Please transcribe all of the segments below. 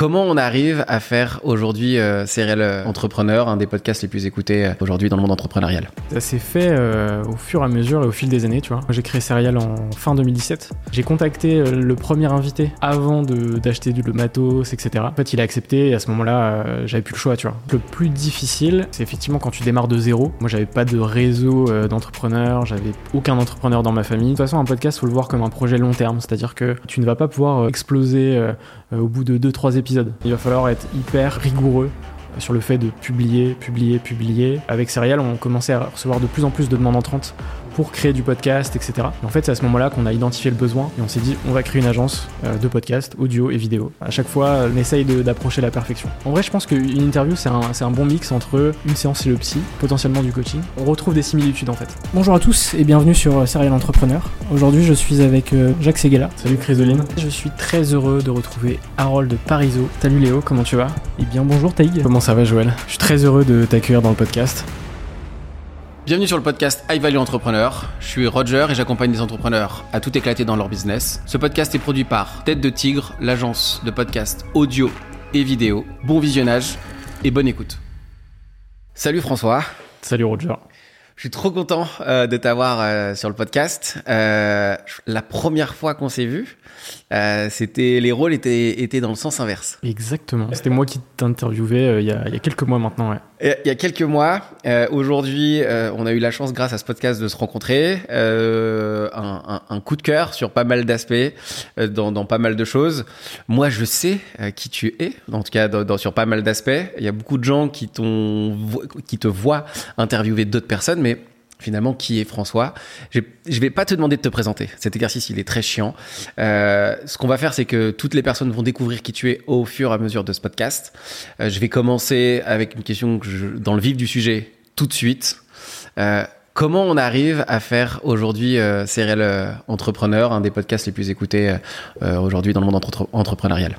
Comment on arrive à faire aujourd'hui euh, Serial Entrepreneur, un des podcasts les plus écoutés euh, aujourd'hui dans le monde entrepreneurial? Ça s'est fait euh, au fur et à mesure et au fil des années, tu vois. J'ai créé Serial en fin 2017. J'ai contacté euh, le premier invité avant d'acheter du le matos, etc. En fait, il a accepté et à ce moment-là, euh, j'avais plus le choix, tu vois. Le plus difficile, c'est effectivement quand tu démarres de zéro. Moi, j'avais pas de réseau euh, d'entrepreneurs, j'avais aucun entrepreneur dans ma famille. De toute façon, un podcast, faut le voir comme un projet long terme, c'est-à-dire que tu ne vas pas pouvoir euh, exploser euh, euh, au bout de 2-3 épisodes. Il va falloir être hyper rigoureux sur le fait de publier, publier, publier. Avec Serial, on commençait à recevoir de plus en plus de demandes entrantes pour créer du podcast, etc. Et en fait, c'est à ce moment-là qu'on a identifié le besoin et on s'est dit, on va créer une agence euh, de podcast, audio et vidéo. À chaque fois, on essaye d'approcher la perfection. En vrai, je pense qu'une interview, c'est un, c'est un bon mix entre une séance chez le psy, potentiellement du coaching. On retrouve des similitudes en fait. Bonjour à tous et bienvenue sur euh, Serial Entrepreneur. Aujourd'hui, je suis avec euh, Jacques Seguela. Salut Chrysoline. Je suis très heureux de retrouver Harold Parizeau. Salut Léo, comment tu vas? Et bien bonjour Taïg. Comment ça va Joël? Je suis très heureux de t'accueillir dans le podcast. Bienvenue sur le podcast High Value Entrepreneur. Je suis Roger et j'accompagne des entrepreneurs à tout éclater dans leur business. Ce podcast est produit par Tête de Tigre, l'agence de podcast audio et vidéo. Bon visionnage et bonne écoute. Salut François. Salut Roger. Je suis trop content euh, de t'avoir euh, sur le podcast. Euh, la première fois qu'on s'est vu, euh, c'était les rôles étaient étaient dans le sens inverse. Exactement. C'était moi qui t'interviewais euh, il y, a- il y a quelques mois maintenant, ouais. Et Il y a quelques mois, euh, aujourd'hui, on a eu la chance, grâce à ce podcast, de se rencontrer. Un, un- un coup de cœur sur pas mal d'aspects, dans, dans pas mal de choses. Moi, je sais qui tu es, en tout cas dans, dans- sur pas mal d'aspects. Il y a beaucoup de gens qui, qui te voient interviewer d'autres personnes, mais finalement, qui est François Je vais pas te demander de te présenter. Cet exercice, il est très chiant. Euh, ce qu'on va faire, c'est que toutes les personnes vont découvrir qui tu es au fur et à mesure de ce podcast. Euh, je vais commencer avec une question que je- dans le vif du sujet tout de suite. Euh, comment on arrive à faire aujourd'hui Serial Entrepreneur, un des podcasts les plus écoutés aujourd'hui dans le monde entre- entrepreneurial?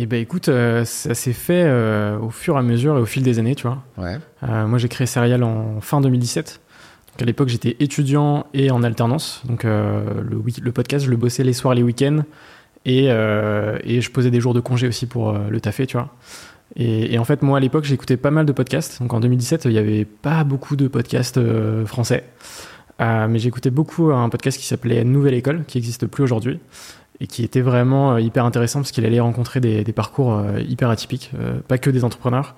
Eh ben écoute, euh, ça s'est fait euh, au fur et à mesure et au fil des années, tu vois. Ouais. Euh, moi, j'ai créé Serial en fin 2017. Donc, à l'époque, j'étais étudiant et en alternance. Donc, euh, le, podcast, je le bossais les soirs, les week-ends. Et, euh, je posais des jours de congé aussi pour euh, le taffer, tu vois. Et, en fait, moi, à l'époque, j'écoutais pas mal de podcasts. Donc, en 2017, il y avait pas beaucoup de podcasts français. Mais j'écoutais beaucoup un podcast qui s'appelait Nouvelle École, qui n'existe plus aujourd'hui. Et qui était vraiment hyper intéressant parce qu'il allait rencontrer des, parcours hyper atypiques, pas que des entrepreneurs.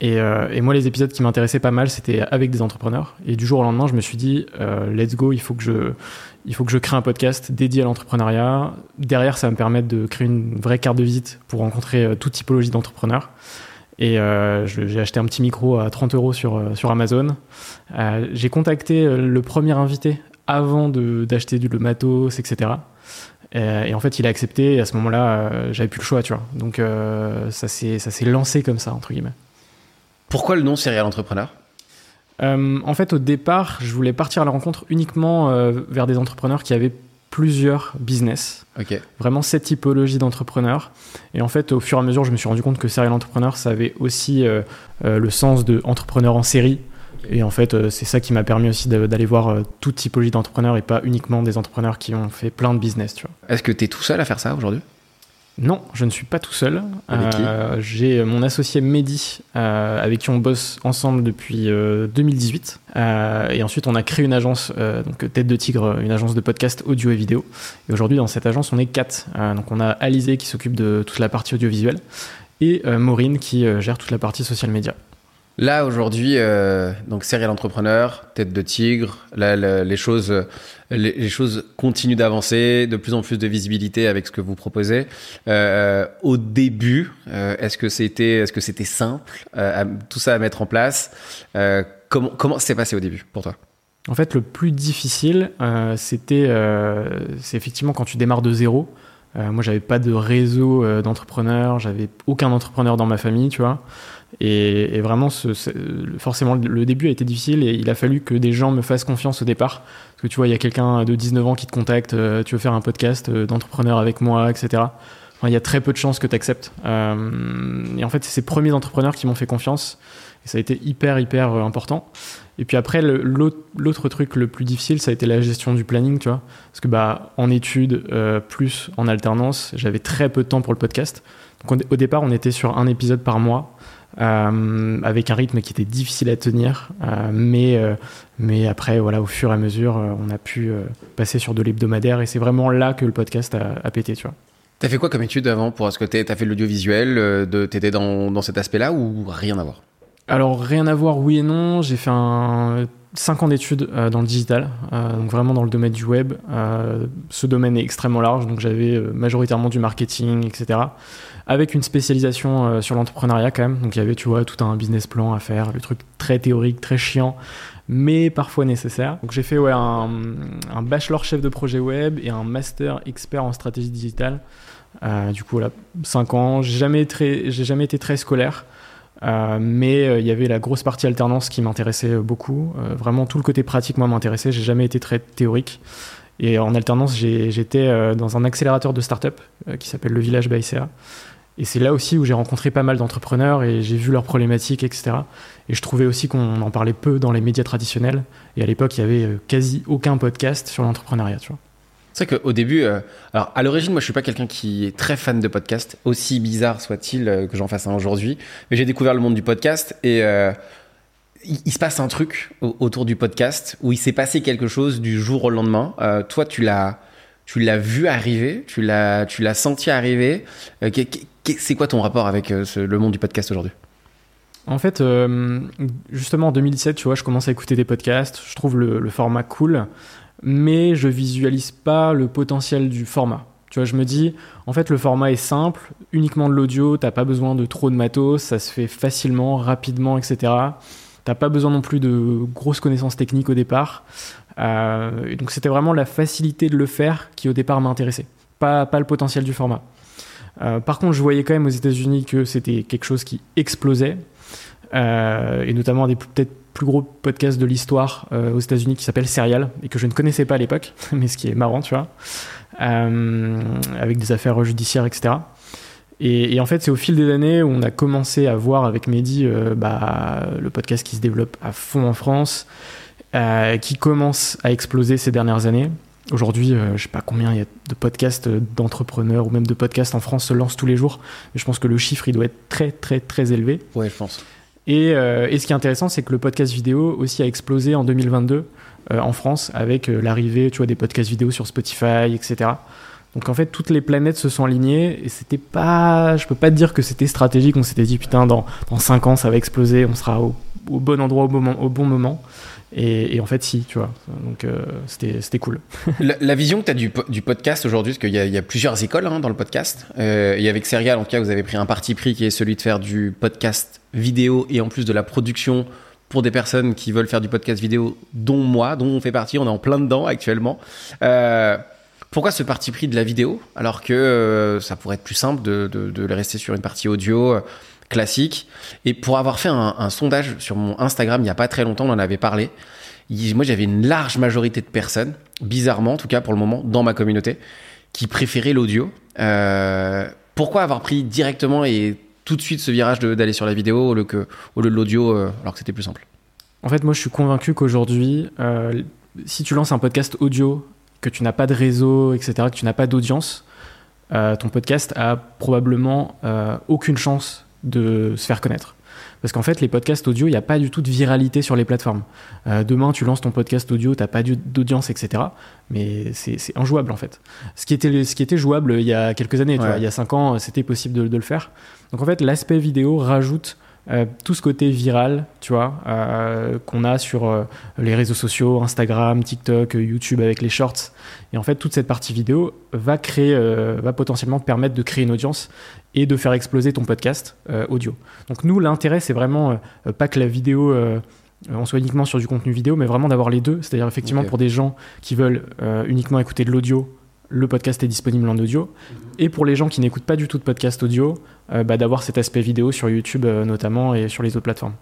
Et, euh, et moi, les épisodes qui m'intéressaient pas mal, c'était avec des entrepreneurs. Et du jour au lendemain, je me suis dit, euh, let's go, il faut que je, il faut que je crée un podcast dédié à l'entrepreneuriat. Derrière, ça va me permettre de créer une vraie carte de visite pour rencontrer euh, toute typologie d'entrepreneurs. Et euh, j'ai acheté un petit micro à 30 euros sur, euh, sur Amazon. J'ai contacté le premier invité avant d'acheter du le matos, etc. Et en fait, il a accepté. Et à ce moment-là, j'avais plus le choix, tu vois. Donc, euh, ça s'est lancé comme ça, entre guillemets. Pourquoi le nom Serial Entrepreneur? Euh, en fait, au départ, je voulais partir à la rencontre uniquement euh, vers des entrepreneurs qui avaient plusieurs business, Ok. vraiment cette typologie d'entrepreneurs. Et en fait, au fur et à mesure, je me suis rendu compte que serial entrepreneur, ça avait aussi euh, le sens de entrepreneur en série. Et en fait, c'est ça qui m'a permis aussi d'aller voir toute typologie d'entrepreneurs et pas uniquement des entrepreneurs qui ont fait plein de business. Est-ce que tu es tout seul à faire ça aujourd'hui? Non, je ne suis pas tout seul. Avec qui Euh, J'ai mon associé Mehdi, euh, avec qui on bosse ensemble depuis euh, 2018. Euh, et ensuite, on a créé une agence, donc Tête de Tigre, une agence de podcast audio et vidéo. Et aujourd'hui, dans cette agence, on est quatre. Donc, on a Alizé qui s'occupe de toute la partie audiovisuelle et Maureen qui gère toute la partie social media. Là aujourd'hui, euh, donc serial entrepreneur, tête de tigre, là, le- les choses, les, choses continuent d'avancer, de plus en plus de visibilité avec ce que vous proposez. Euh, au début, euh, est-ce que c'était, est-ce que c'était simple, euh, à- tout ça à mettre en place Comment comment s'est passé au début pour toi? En fait, le plus difficile, c'était c'est effectivement quand tu démarres de zéro. Moi, j'avais pas de réseau d'entrepreneurs, j'avais aucun entrepreneur dans ma famille, tu vois. Et, vraiment, forcément, le début a été difficile et il a fallu que des gens me fassent confiance au départ. Parce que tu vois, il y a quelqu'un de 19 ans qui te contacte, euh, tu veux faire un podcast euh, d'entrepreneur avec moi, etc. Enfin, il y a très peu de chances que tu acceptes. et en fait, c'est ces premiers entrepreneurs qui m'ont fait confiance. Et ça a été hyper, hyper euh, important. Et puis après, l'autre truc le plus difficile, ça a été la gestion du planning, tu vois. Parce que bah, en études, euh, plus en alternance, j'avais très peu de temps pour le podcast. Donc, au départ, on était sur un épisode par mois. Euh, avec un rythme qui était difficile à tenir, euh, mais, euh, mais après, voilà, au fur et à mesure, on a pu passer sur de l'hebdomadaire et c'est vraiment là que le podcast a, a pété, tu vois. T'as fait quoi comme étude avant pour ce que t'as fait l'audiovisuel, t'étais dans, dans cet aspect-là ou rien à voir? Alors rien à voir, oui et non. J'ai fait un 5 ans d'études dans le digital, donc vraiment dans le domaine du web. ce domaine est extrêmement large, donc j'avais majoritairement du marketing, etc avec une spécialisation euh, sur l'entrepreneuriat quand même. Donc il y avait, tu vois, tout un business plan à faire, le truc très théorique, très chiant, mais parfois nécessaire. Donc j'ai fait ouais, un, bachelor chef de projet web et un master expert en stratégie digitale. Euh, du coup, voilà, 5 ans. J'ai jamais, jamais été très scolaire. Euh, mais il y avait la grosse partie alternance qui m'intéressait beaucoup. vraiment, tout le côté pratique, moi, m'intéressait. J'ai jamais été très théorique. Et en alternance, j'étais dans un accélérateur de start-up qui s'appelle le Village by et c'est là aussi où j'ai rencontré pas mal d'entrepreneurs et j'ai vu leurs problématiques, etc. Et je trouvais aussi qu'on en parlait peu dans les médias traditionnels. Et à l'époque, il y avait euh, quasi aucun podcast sur l'entrepreneuriat. C'est vrai qu'au début, euh, alors à l'origine, moi je suis pas quelqu'un qui est très fan de podcast, aussi bizarre soit-il euh, que j'en fasse un aujourd'hui, mais j'ai découvert le monde du podcast et il, se passe un truc autour du podcast où il s'est passé quelque chose du jour au lendemain. toi, tu l'as, vu arriver, tu l'as, tu senti arriver. C'est quoi ton rapport avec euh, le monde du podcast aujourd'hui? En fait, euh, justement en 2017, tu vois, je commence à écouter des podcasts, je trouve le, format cool, mais je visualise pas le potentiel du format. Tu vois, je me dis, en fait, le format est simple, uniquement de l'audio, t'as pas besoin de trop de matos, ça se fait facilement, rapidement, etc. T'as pas besoin non plus de grosses connaissances techniques au départ. Euh, donc c'était vraiment la facilité de le faire qui au départ m'intéressait, pas, pas le potentiel du format. Euh, par contre, je voyais quand même aux États-Unis que c'était quelque chose qui explosait, euh, et notamment des peut-être plus gros podcasts de l'histoire euh, aux États-Unis qui s'appelle Serial et que je ne connaissais pas à l'époque, mais ce qui est marrant, tu vois, avec des affaires judiciaires, etc. Et, en fait, c'est au fil des années où on a commencé à voir avec Mehdi bah, le podcast qui se développe à fond en France, qui commence à exploser ces dernières années. Aujourd'hui, je euh, je sais pas combien il y a de podcasts euh, d'entrepreneurs ou même de podcasts en France se lancent tous les jours. Mais je pense que le chiffre, il doit être très, très, très élevé. Ouais, je pense. Et, euh, et ce qui est intéressant, c'est que le podcast vidéo aussi a explosé en 2022 en France avec l'arrivée, tu vois, des podcasts vidéo sur Spotify, etc. Donc en fait, toutes les planètes se sont alignées et c'était pas, je peux pas te dire que c'était stratégique. On s'était dit putain, dans dans cinq ans, ça va exploser, on sera au, au bon endroit au, bon moment. Et, en fait, si, tu vois. Donc, euh, c'était cool. la, vision que tu as du, podcast aujourd'hui, parce qu'il y, a plusieurs écoles hein, dans le podcast, euh, et avec Serial, en tout cas, vous avez pris un parti pris qui est celui de faire du podcast vidéo et en plus de la production pour des personnes qui veulent faire du podcast vidéo, dont moi, dont on fait partie, on est en plein dedans actuellement. Euh, pourquoi ce parti pris de la vidéo alors que euh, ça pourrait être plus simple de, de, de, rester sur une partie audio classique. Et pour avoir fait un, sondage sur mon Instagram il n'y a pas très longtemps, on en avait parlé. Moi, j'avais une large majorité de personnes, bizarrement, en tout cas pour le moment, dans ma communauté, qui préféraient l'audio. Euh, pourquoi avoir pris directement et tout de suite ce virage d'aller sur la vidéo au lieu, que, au lieu de l'audio, euh, alors que c'était plus simple? En fait, moi, je suis convaincu qu'aujourd'hui, euh, si tu lances un podcast audio, que tu n'as pas de réseau, etc., que tu n'as pas d'audience, ton podcast a probablement aucune chance de se faire connaître. Parce qu'en fait, les podcasts audio, il n'y a pas du tout de viralité sur les plateformes. Euh, demain, tu lances ton podcast audio, tu n'as pas d'audience, etc. Mais c'est injouable, en fait. Ce qui, était, ce qui était jouable il y a quelques années, il y a 5 ans, c'était possible de, de, le faire. Donc en fait, l'aspect vidéo rajoute euh, tout ce côté viral, tu vois, euh, qu'on a sur euh, les réseaux sociaux, Instagram, TikTok, YouTube avec les shorts. Et en fait, toute cette partie vidéo va créer, va potentiellement te permettre de créer une audience et de faire exploser ton podcast audio. Donc nous, l'intérêt, c'est vraiment pas que la vidéo on soit uniquement sur du contenu vidéo, mais vraiment d'avoir les deux. C'est-à-dire effectivement pour des gens qui veulent uniquement écouter de l'audio le podcast est disponible en audio. Et pour les gens qui n'écoutent pas du tout de podcast audio, euh, bah, d'avoir cet aspect vidéo sur YouTube euh, notamment et sur les autres plateformes.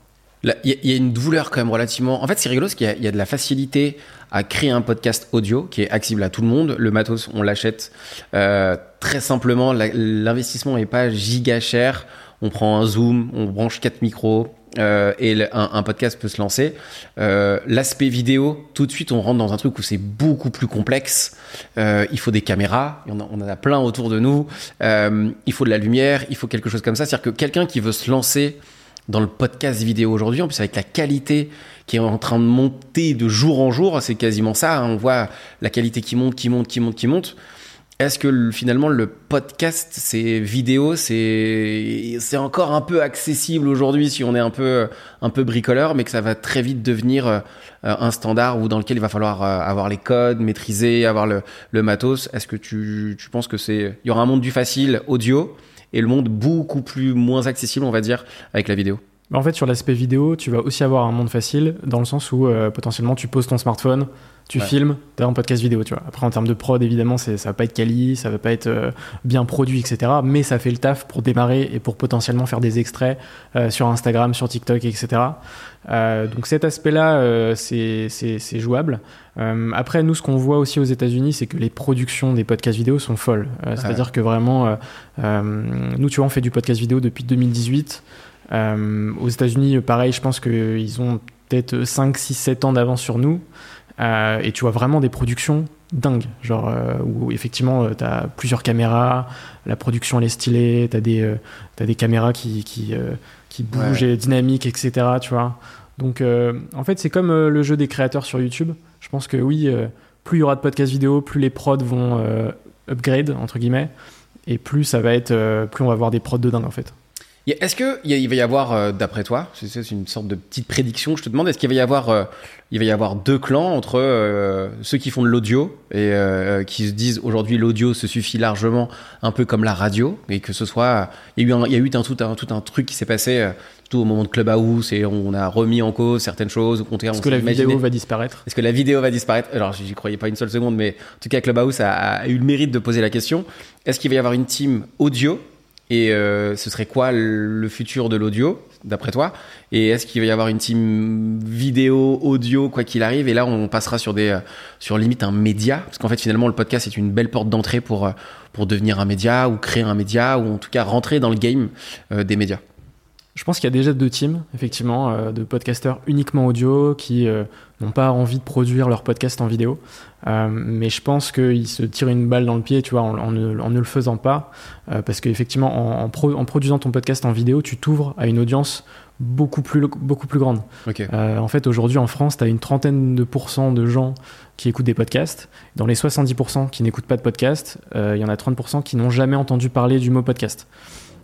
Il y, a une douleur quand même relativement. En fait, c'est rigolo parce qu'il y, a de la facilité à créer un podcast audio qui est accessible à tout le monde. Le matos, on l'achète euh, très simplement. L'investissement n'est pas giga cher. On prend un zoom, on branche quatre micros, euh, et un, un podcast peut se lancer. Euh, L'aspect vidéo, tout de suite, on rentre dans un truc où c'est beaucoup plus complexe. Euh, il faut des caméras, on en a plein autour de nous. Euh, il faut de la lumière, il faut quelque chose comme ça. C'est-à-dire que quelqu'un qui veut se lancer dans le podcast vidéo aujourd'hui, en plus avec la qualité qui est en train de monter de jour en jour, c'est quasiment ça. hein. On voit la qualité qui monte, qui monte, qui monte, qui monte. Est-ce que le- finalement le podcast, c'est vidéo, c'est c'est encore un peu accessible aujourd'hui si on est un peu un peu bricoleur, mais que ça va très vite devenir euh, un standard où dans lequel il va falloir euh, avoir les codes, maîtriser, avoir le, le matos? Est-ce que tu, tu penses que c'est il y aura un monde du facile audio et le monde beaucoup plus moins accessible, on va dire, avec la vidéo? En fait, sur l'aspect vidéo, tu vas aussi avoir un monde facile dans le sens où euh, potentiellement tu poses ton smartphone, tu Ouais. filmes, tu as un podcast vidéo. Tu vois. Après, en termes de prod, évidemment, ça va pas être quali, ça va pas être euh, bien produit, etc. Mais ça fait le taf pour démarrer et pour potentiellement faire des extraits euh, sur Instagram, sur TikTok, etc. Euh, donc cet aspect-là, c'est jouable. Après, nous, ce qu'on voit aussi aux États-Unis, c'est que les productions des podcasts vidéo sont folles. C'est-à-dire que vraiment, nous, tu vois, on fait du podcast vidéo depuis 2018. Euh, aux États-Unis, pareil, je pense qu'ils ont peut-être 5, 6, 7 ans d'avance sur nous. Euh, et tu vois vraiment des productions dingues. Genre, euh, où effectivement, tu as plusieurs caméras, la production elle est stylée, tu as, des caméras qui, qui, euh, qui bougent et dynamiques, etc. Tu vois. Donc, euh, en fait, c'est comme euh, le jeu des créateurs sur YouTube. Je pense que oui, euh, plus il y aura de podcasts vidéo, plus les prods vont euh, upgrade, entre guillemets, et plus ça va être, euh, plus on va avoir des prods de dingue, en fait. Est-ce que y a- il va y avoir, euh, d'après toi, c'est une sorte de petite prédiction, je te demande, est-ce qu'il va y avoir, euh, il va y avoir deux clans entre euh, ceux qui font de l'audio et euh, qui se disent aujourd'hui l'audio se suffit largement, un peu comme la radio, et que ce soit, il y a eu, un, il y a eu un, tout, un, tout un truc qui s'est passé, surtout au moment de Clubhouse, et on a remis en cause certaines choses, au contraire, Est-ce que la imaginé- vidéo va disparaître? Est-ce que la vidéo va disparaître? Alors, j'y croyais pas une seule seconde, mais en tout cas, Clubhouse a, a eu le mérite de poser la question. Est-ce qu'il va y avoir une team audio Et euh, ce serait quoi le futur de l'audio, d'après toi? Et est-ce qu'il va y avoir une team vidéo, audio, quoi qu'il arrive? Et là, on passera sur des, euh, sur limite un média, parce qu'en fait, finalement, le podcast est une belle porte d'entrée pour euh, pour devenir un média ou créer un média ou en tout cas rentrer dans le game des médias. Je pense qu'il y a déjà deux teams, effectivement, euh, de podcasteurs uniquement audio qui euh, n'ont pas envie de produire leur podcast en vidéo. Euh, mais je pense qu'ils se tirent une balle dans le pied, tu vois, en, en ne, en ne le faisant pas. Parce qu'effectivement, en, en, pro- en produisant ton podcast en vidéo, tu t'ouvres à une audience beaucoup plus, beaucoup plus grande. En fait, aujourd'hui en France, tu as une trentaine de pourcents de gens qui écoutent des podcasts. Dans les 70% qui n'écoutent pas de podcast, il y en a 30% qui n'ont jamais entendu parler du mot podcast.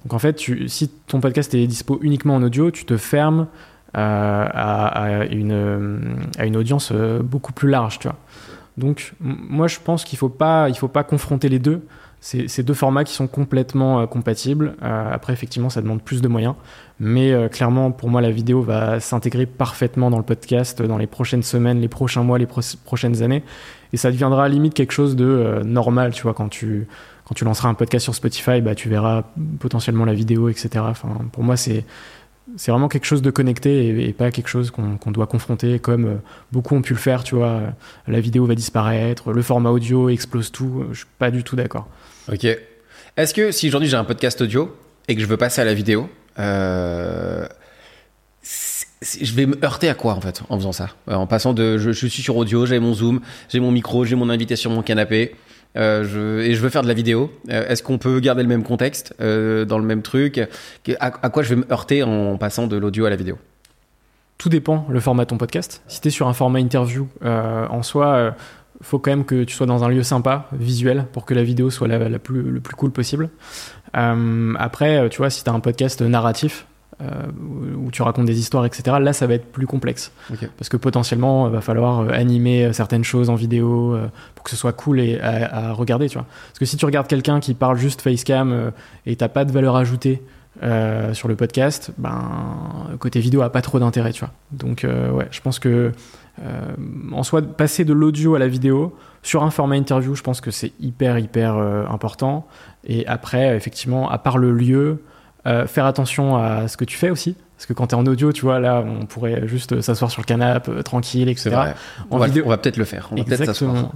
Donc en fait, si ton podcast est dispo uniquement en audio, tu te fermes euh, à, une, audience euh, beaucoup plus large, tu vois. Donc moi, je pense qu'il faut faut pas confronter les deux. C'est deux formats qui sont complètement euh, compatibles. Après, effectivement, ça demande plus de moyens. Mais clairement, pour moi, la vidéo va s'intégrer parfaitement dans le podcast dans les prochaines semaines, les prochains mois, les pro- prochaines années. Et ça deviendra à la limite quelque chose de normal, tu vois, quand tu, quand tu lanceras un podcast sur Spotify, bah, tu verras potentiellement la vidéo, etc. Enfin, pour moi, c'est c'est vraiment quelque chose de connecté et, pas quelque chose qu'on qu'on doit confronter comme euh, beaucoup ont pu le faire, tu vois. euh, La vidéo va disparaître, le format audio explose tout. Je suis pas du tout d'accord. Ok. Est-ce que si aujourd'hui j'ai un podcast audio et que je veux passer à la vidéo, euh, je vais me heurter à quoi en fait en faisant ça? Euh, En passant de je suis sur audio, j'ai mon zoom, j'ai mon micro, j'ai mon invité sur mon canapé. Euh, et je veux faire de la vidéo. Euh, Est-ce qu'on peut garder le même contexte euh, dans le même truc? À, quoi je vais me heurter en passant de l'audio à la vidéo? Tout dépend le format de ton podcast. Si tu es sur un format interview, en soi, faut quand même que tu sois dans un lieu sympa, visuel, pour que la vidéo soit la, plus, le plus cool possible. Après, tu vois, si tu as un podcast narratif, euh, où tu racontes des histoires, etc., là, ça va être plus complexe. Parce que potentiellement, il va falloir euh, animer euh, certaines choses en vidéo euh, pour que ce soit cool et à, à regarder, tu vois. Parce que si tu regardes quelqu'un qui parle juste facecam euh, et t'as pas de valeur ajoutée euh, sur le podcast, ben côté vidéo a pas trop d'intérêt, tu vois. Donc euh, ouais, je pense que euh, en soi passer de l'audio à la vidéo sur un format interview, je pense que c'est hyper hyper euh, important. Et après, effectivement, à part le lieu, euh, faire attention à ce que tu fais aussi. Parce que quand tu es en audio, tu vois, là, on pourrait juste s'asseoir sur le canapé, euh, tranquille, etc. Vrai. En on va, vidéo- on va peut-être le faire. On va. Exactement.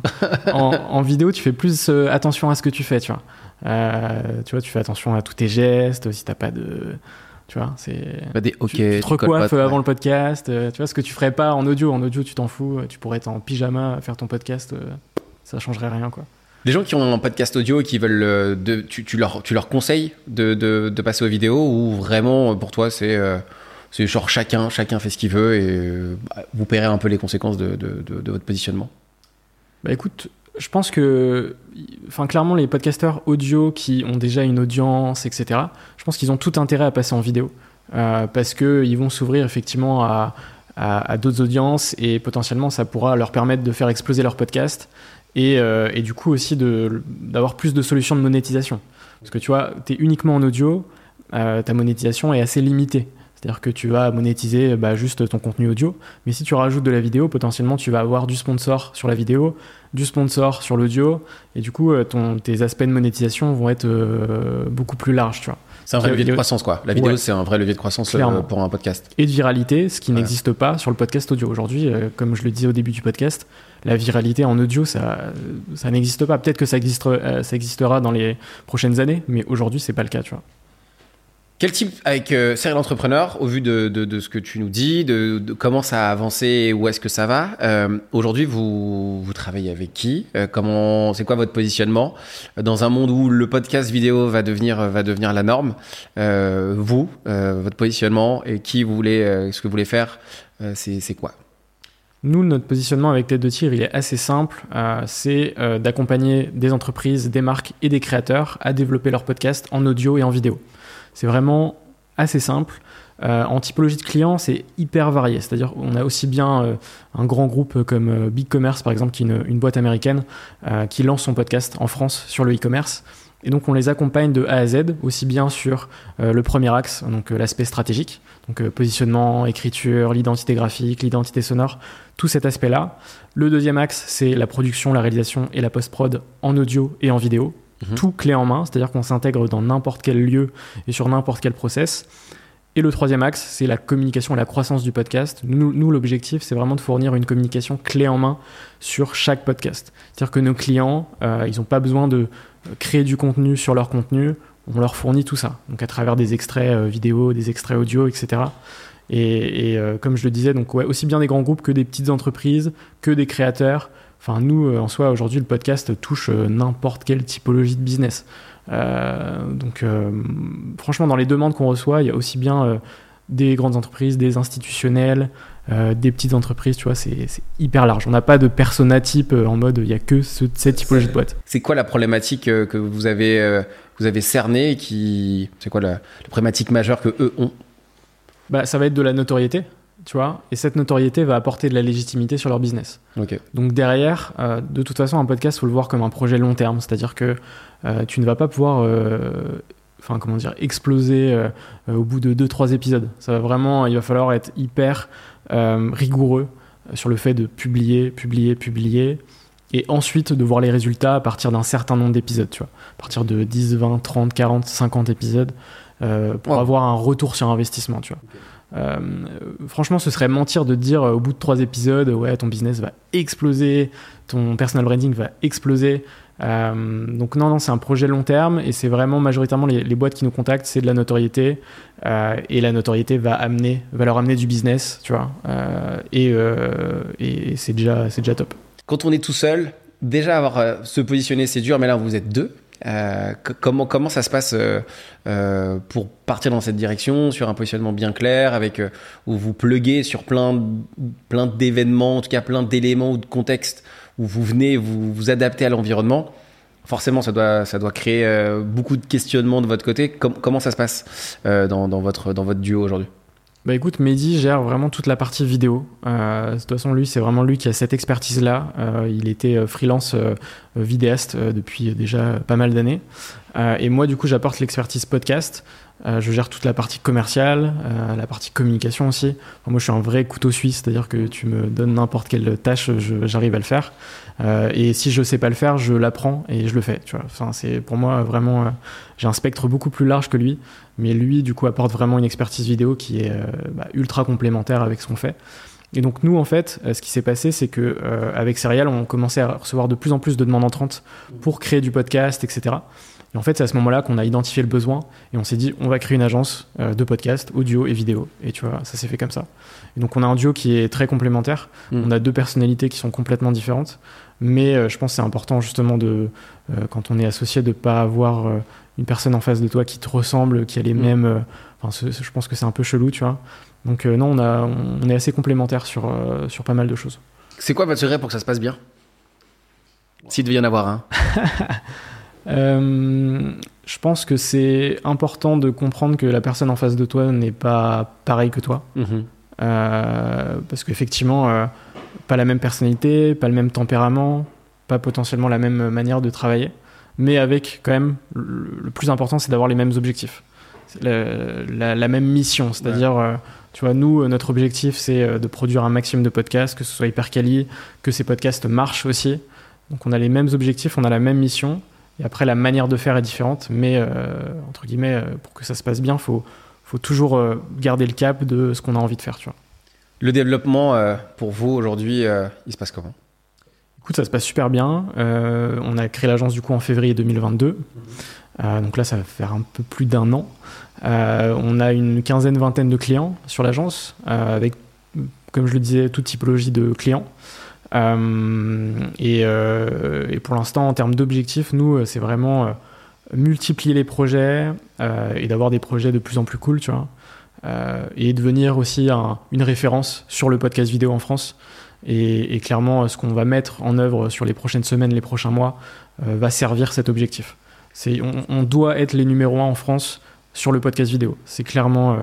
en, en vidéo, tu fais plus euh, attention à ce que tu fais, tu vois. Euh, tu vois, tu fais attention à tous tes gestes, si t'as pas de, Tu vois, c'est. Bah, des tu, tu te recoiffes pas, avant ouais. le podcast. euh, tu vois, ce que tu ferais pas en audio. En audio, tu t'en fous. euh, Tu pourrais être en pyjama, faire ton podcast. euh, ça changerait rien, quoi. Les gens qui ont un podcast audio et qui veulent, euh, tu, leur, conseilles de, passer aux vidéos ou vraiment pour toi c'est, euh, c'est genre chacun, chacun fait ce qu'il veut et euh, bah, vous paierez un peu les conséquences de, votre positionnement? Bah écoute, je pense que, enfin clairement les podcasteurs audio qui ont déjà une audience, etc. Je pense qu'ils ont tout intérêt à passer en vidéo euh, parce que ils vont s'ouvrir effectivement à d'autres audiences et potentiellement ça pourra leur permettre de faire exploser leur podcast et, euh, et du coup aussi d'avoir plus de solutions de monétisation. Parce que tu vois, tu es uniquement en audio, euh, ta monétisation est assez limitée. C'est-à-dire que tu vas monétiser bah, juste ton contenu audio, mais si tu rajoutes de la vidéo, potentiellement tu vas avoir du sponsor sur la vidéo, du sponsor sur l'audio, et du coup euh, ton, tes aspects de monétisation vont être euh, beaucoup plus larges, tu vois. C'est un vrai levier de croissance quoi. La vidéo Ouais. c'est un vrai levier de croissance euh, pour un podcast. Et de viralité, ce qui Ouais. n'existe pas sur le podcast audio. Aujourd'hui, euh, comme je le disais au début du podcast, la viralité en audio, ça, ça n'existe pas. Peut-être que ça, existe, euh, ça existera dans les prochaines années, mais aujourd'hui, c'est pas le cas, tu vois. Quel type, avec euh, Serial au vu de, de, ce que tu nous dis, de, comment ça a avancé où est-ce que ça va, euh, aujourd'hui vous, vous travaillez avec qui Euh, Comment, C'est quoi votre positionnement Dans un monde où le podcast vidéo va devenir, va devenir la norme, vous, votre positionnement et qui vous voulez, ce que vous voulez faire, c'est quoi? Nous, notre positionnement avec Tête de Tir, il est assez simple. Euh, c'est euh, d'accompagner des entreprises, des marques et des créateurs à développer leur podcast en audio et en vidéo. C'est vraiment assez simple. Euh, en typologie de clients, c'est hyper varié. C'est-à-dire on a aussi bien un grand groupe comme Big Commerce, par exemple, qui est une, une boîte américaine, qui lance son podcast en France sur le e-commerce. Et donc on les accompagne de A à Z, aussi bien sur le premier axe, donc l'aspect stratégique, donc euh, positionnement, écriture, l'identité graphique, l'identité sonore, tout cet aspect-là. Le deuxième axe, c'est la production, la réalisation et la post-prod en audio et en vidéo. Mhm. Tout clé en main, c'est-à-dire qu'on s'intègre dans n'importe quel lieu et sur n'importe quel process. Et le troisième axe, c'est la communication et la croissance du podcast. Nous, nous l'objectif, c'est vraiment de fournir une communication clé en main sur chaque podcast. C'est-à-dire que nos clients, euh, ils n'ont pas besoin de créer du contenu sur leur contenu, on leur fournit tout ça. Donc à travers des extraits euh, vidéo, des extraits audio, etc. Et, et, euh, comme je le disais, donc ouais, aussi bien des grands groupes que des petites entreprises, que des créateurs. Enfin, nous, euh, en soi, aujourd'hui, le podcast touche euh, n'importe quelle typologie de business. Donc, franchement, dans les demandes qu'on reçoit, il y a aussi bien des grandes entreprises, des institutionnels, des petites entreprises, tu vois, c'est hyper large. On n'a pas de persona type en mode il y a que ce- cette typologie de boîte. C'est quoi la problématique que vous avez, vous avez cernée et qui, c'est quoi la, la problématique majeure que eux ont Bah, ça va être de la notoriété, tu vois, et cette notoriété va apporter de la légitimité sur leur business. Ok. Donc derrière, euh, de toute façon, un podcast, faut le voir comme un projet long terme, c'est-à-dire que euh, tu ne vas pas pouvoir, euh, enfin comment dire, exploser au bout de 2-3 épisodes. Ça va vraiment, il va falloir être hyper rigoureux sur le fait de publier, publier, publier, et ensuite de voir les résultats à partir d'un certain nombre d'épisodes, tu vois, à partir de 10, 20, 30, 40, 50 épisodes, euh, pour Wow. avoir un retour sur investissement, tu vois. Euh, franchement, ce serait mentir de dire euh, au bout de trois épisodes, ouais, ton business va exploser, ton personal branding va exploser. Euh, donc non, non, c'est un projet long terme et c'est vraiment majoritairement les, les boîtes qui nous contactent, c'est de la notoriété et la notoriété va amener, va leur amener du business, tu vois. Et et c'est déjà, c'est déjà top. Quand on est tout seul, déjà avoir euh, se positionner c'est dur, mais là vous êtes deux. Euh, comment ça se passe euh, pour partir dans cette direction sur un positionnement bien clair avec où vous pluguez sur plein plein d'événements, en tout cas plein d'éléments ou de contextes où vous venez vous vous adapter à l'environnement. Forcément, ça doit créer beaucoup de questionnements de votre côté. Com- comment ça se passe dans votre duo aujourd'hui? Bah écoute, Mehdi gère vraiment toute la partie vidéo. Euh, de toute façon, lui, c'est vraiment lui qui a cette expertise-là. Euh, il était euh, freelance vidéaste depuis déjà pas mal d'années. Et moi, du coup, j'apporte l'expertise podcast. Euh, je gère toute la partie commerciale, euh, la partie communication aussi. Moi, je suis un vrai couteau suisse, c'est-à-dire que tu me donnes n'importe quelle tâche, j'arrive à le faire. Euh, et si je sais pas le faire, je l'apprends et je le fais. Tu vois. Enfin, c'est pour moi vraiment, j'ai un spectre beaucoup plus large que lui, mais lui, du coup, apporte vraiment une expertise vidéo qui est bah, ultra complémentaire avec ce qu'on fait. Et donc nous, en fait, ce qui s'est passé, c'est que avec Serial, on commençait à recevoir de plus en plus de demandes entrantes pour créer du podcast, etc. Et en fait, c'est à ce moment-là qu'on a identifié le besoin et on s'est dit, on va créer une agence euh, de podcast, audio et vidéo. Et tu vois, ça s'est fait comme ça. Et donc, on a un duo qui est très complémentaire. Mm. On a deux personnalités qui sont complètement différentes. Mais euh, je pense que c'est important, justement, de, euh, quand on est associé, de ne pas avoir une personne en face de toi qui te ressemble, qui a les Mm. mêmes. Enfin, je pense que c'est un peu chelou, tu vois. Donc, non, on, a, on est assez complémentaires sur, sur pas mal de choses. C'est quoi votre secret pour que ça se passe bien? S'il devait y en avoir un. Euh, je pense que c'est important de comprendre que la personne en face de toi n'est pas pareille que toi. Mhm. Euh, parce qu'effectivement, euh, pas la même personnalité, pas le même tempérament, pas potentiellement la même manière de travailler, mais avec quand même, le, le plus important, c'est d'avoir les mêmes objectifs. La, la- la même mission, c'est-à-dire, euh, tu vois, nous, euh, notre objectif, c'est euh, de produire un maximum de podcasts, que ce soit hyper quali, que ces podcasts marchent aussi. Donc on a les mêmes objectifs, on a la même mission, et après la manière de faire est différente, mais euh, entre guillemets, euh, pour que ça se passe bien, faut faut toujours euh, garder le cap de ce qu'on a envie de faire, tu vois. Le développement euh, pour vous aujourd'hui, euh, il se passe comment? Écoute, ça se passe super bien. Euh, on a créé l'agence du coup en février 2022. Euh, donc là, ça va faire un peu plus d'un an. On a une quinzaine, vingtaine de clients sur l'agence, avec, comme je le disais, toute typologie de clients. Euh, et, euh, et pour l'instant, en termes d'objectifs, nous, euh, c'est vraiment multiplier les projets et d'avoir des projets de plus en plus cool, tu vois. Et devenir aussi un- une référence sur le podcast vidéo en France. Et, clairement, ce qu'on va mettre en œuvre sur les prochaines semaines, les prochains mois, va servir cet objectif. On, doit être les numéros un en France sur le podcast vidéo. C'est clairement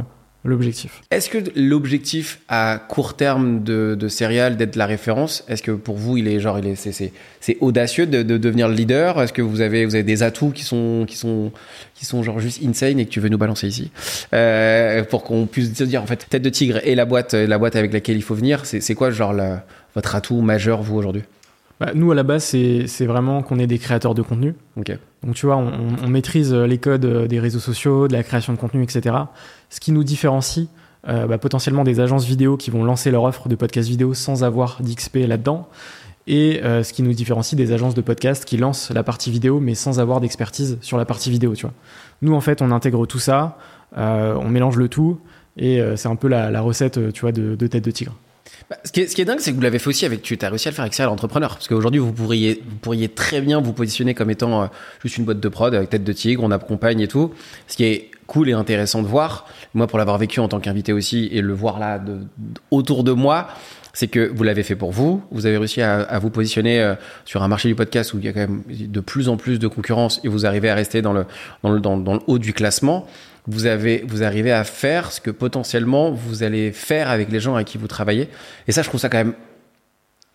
l'objectif. Est-ce que l'objectif à court terme de, de Serial d'être la référence, est-ce que pour vous il est genre il est c'est, c'est, audacieux de, de devenir le leader? Est-ce que vous avez vous avez des atouts qui sont qui sont qui sont genre juste insane et que tu veux nous balancer ici? Euh, pour qu'on puisse se dire en fait tête de tigre et la boîte la boîte avec laquelle il faut venir c'est, c'est quoi genre votre atout majeur vous aujourd'hui? Bah, nous, à la base, c'est, c'est vraiment qu'on est des créateurs de contenu. Ok. Donc tu vois, on, on- maîtrise euh, les codes euh, des réseaux sociaux, de la création de contenu, etc. Ce qui nous différencie euh, bah, potentiellement des agences vidéo qui vont lancer leur offre de podcast vidéo sans avoir d'XP là-dedans. Et euh, ce qui nous différencie des agences de podcast qui lancent la partie vidéo mais sans avoir d'expertise sur la partie vidéo, tu vois. Nous, en fait, on intègre tout ça, euh, on mélange le tout et euh, c'est un peu la, la recette, tu vois, de, de tête de tigre. Bah, ce, qui est, dingue, c'est que vous l'avez fait aussi avec. Tu as réussi à le faire avec Serial Entrepreneur. Parce qu'aujourd'hui, vous pourriez, vous pourriez très bien vous positionner comme étant euh, juste une boîte de prod avec tête de tigre, on accompagne et tout. Ce qui est cool et intéressant de voir. Moi, pour l'avoir vécu en tant qu'invité aussi et le voir là de, autour de moi, c'est que vous l'avez fait pour vous. Vous avez réussi à, vous positionner euh, sur un marché du podcast où il y a quand même de plus en plus de concurrence et vous arrivez à rester dans le haut du classement. Vous, avez, vous arrivez à faire ce que potentiellement vous allez faire avec les gens avec qui vous travaillez. Et ça, je trouve ça quand même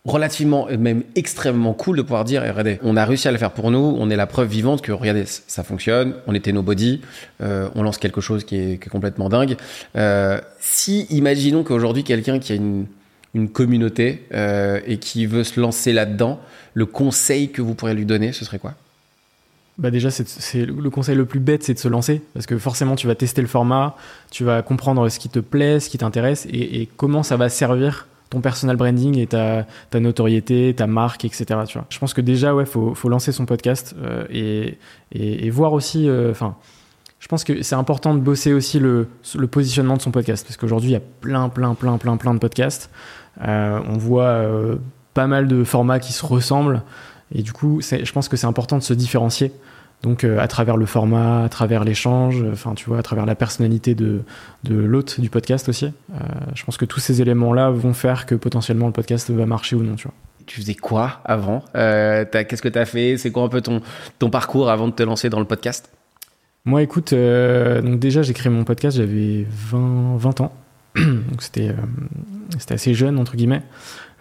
relativement, et même extrêmement cool de pouvoir dire, eh, regardez, on a réussi à le faire pour nous, on est la preuve vivante que, regardez, ça fonctionne, on était nobody, euh, on lance quelque chose qui est, complètement dingue. Euh, si, imaginons qu'aujourd'hui, quelqu'un qui a une, une communauté euh, et qui veut se lancer là-dedans, le conseil que vous pourriez lui donner, ce serait quoi? Bah déjà, c'est, le conseil le plus bête, c'est de se lancer, parce que forcément, tu vas tester le format, tu vas comprendre ce qui te plaît, ce qui t'intéresse, et, comment ça va servir ton personal branding et ta, notoriété, ta marque, etc. Tu vois. Je pense que déjà, ouais, faut, faut lancer son podcast euh, et, et, voir aussi, euh, enfin. je pense que c'est important de bosser aussi le, positionnement de son podcast parce qu'aujourd'hui il y a plein, plein, plein, plein, plein de podcasts. Euh, on voit pas mal de formats qui se ressemblent et du coup, je pense que c'est important de se différencier. Donc, euh, à travers le format, à travers l'échange, enfin, tu vois, à travers la personnalité de, de l'hôte du podcast aussi. Euh, je pense que tous ces éléments-là vont faire que potentiellement le podcast va marcher ou non, tu vois. Tu faisais quoi avant? Euh, Qu'est-ce que tu as fait? C'est quoi un peu ton, ton parcours avant de te lancer dans le podcast? Moi, écoute, euh, donc déjà, j'ai créé mon podcast, j'avais 20, 20 ans. donc, c'était euh, c'était assez jeune, entre guillemets.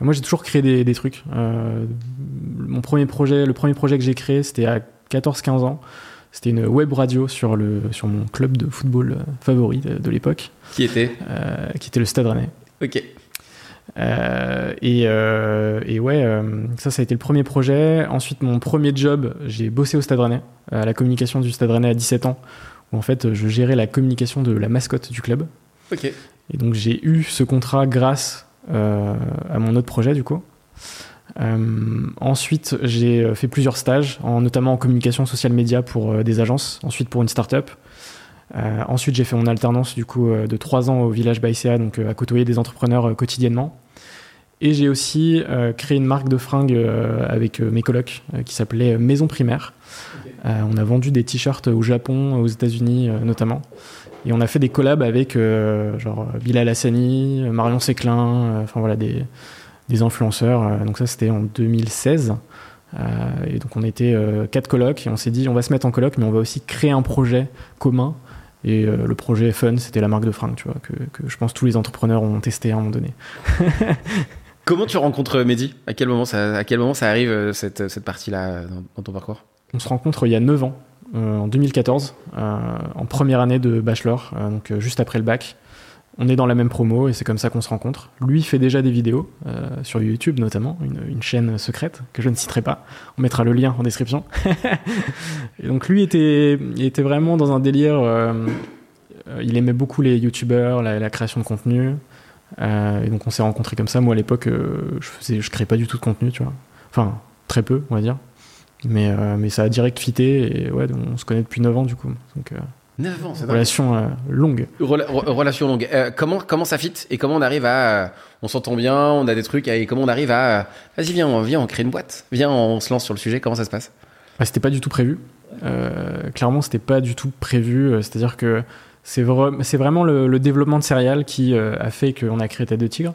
Moi, j'ai toujours créé des, des trucs. Euh, mon premier projet, le premier projet que j'ai créé, c'était à 14-15 ans. C'était une web radio sur, le, sur mon club de football euh, favori de, de l'époque, Qui était? Euh, qui était le Stade Rennais. Ok. Euh, et, euh, et ouais, euh, ça, ça a été le premier projet. Ensuite, mon premier job, j'ai bossé au Stade Rennais, à la communication du Stade Rennais à 17 ans, où en fait, je gérais la communication de la mascotte du club. Ok. Et donc, j'ai eu ce contrat grâce euh, à mon autre projet, du coup. ensuite, j'ai fait plusieurs stages, en, notamment en communication social média pour des agences, ensuite pour une start-up. ensuite, j'ai fait mon alternance du coup de trois ans au village Baïséa, donc à côtoyer des entrepreneurs quotidiennement. Et j'ai aussi créé une marque de fringues avec mes colocs qui s'appelait Maison Primaire. on a vendu des t-shirts au Japon, aux États-Unis notamment. Et on a fait des collabs avec euh, genre Bilal Hassani, Marion Séclin, euh, enfin voilà, des, des influenceurs. Euh, donc ça, c'était en 2016. et donc on était quatre colocs et on s'est dit on va se mettre en coloc, mais on va aussi créer un projet commun. Et le projet Fun, c'était la marque de fringues, tu vois, que, que, je pense tous les entrepreneurs ont testé à un moment donné. Comment tu rencontres Mehdi? À quel, moment ça, à quel moment ça arrive, cette, cette partie-là, dans, dans ton parcours? On se rencontre il y a 9 ans. Euh, en 2014, euh, en première année de bachelor, euh, donc juste après le bac. On est dans la même promo et c'est comme ça qu'on se rencontre. Lui fait déjà des vidéos sur YouTube notamment, une, chaîne secrète que je ne citerai pas. On mettra le lien en description. donc lui était vraiment dans un délire. il aimait beaucoup les YouTubeurs, la, création de contenu. et donc on s'est rencontrés comme ça. Moi à l'époque, je faisais, je créais pas du tout de contenu, tu vois. Enfin très peu, on va dire. Mais, euh, mais ça a direct fité et ouais, on se connaît depuis 9 ans du coup. Donc, 9 euh, ans, c'est Relation euh, longue. relation longue. comment, comment ça fit et comment on arrive à. on s'entend bien, on a des trucs et comment on arrive à. Vas-y, viens, on, viens, on crée une boîte. Viens, on se lance sur le sujet. Comment ça se passe? Bah, C'était pas du tout prévu. clairement, c'était pas du tout prévu. C'est-à-dire que c'est, c'est vraiment le, le, développement de céréales qui a fait qu'on a créé Tête de Tigre.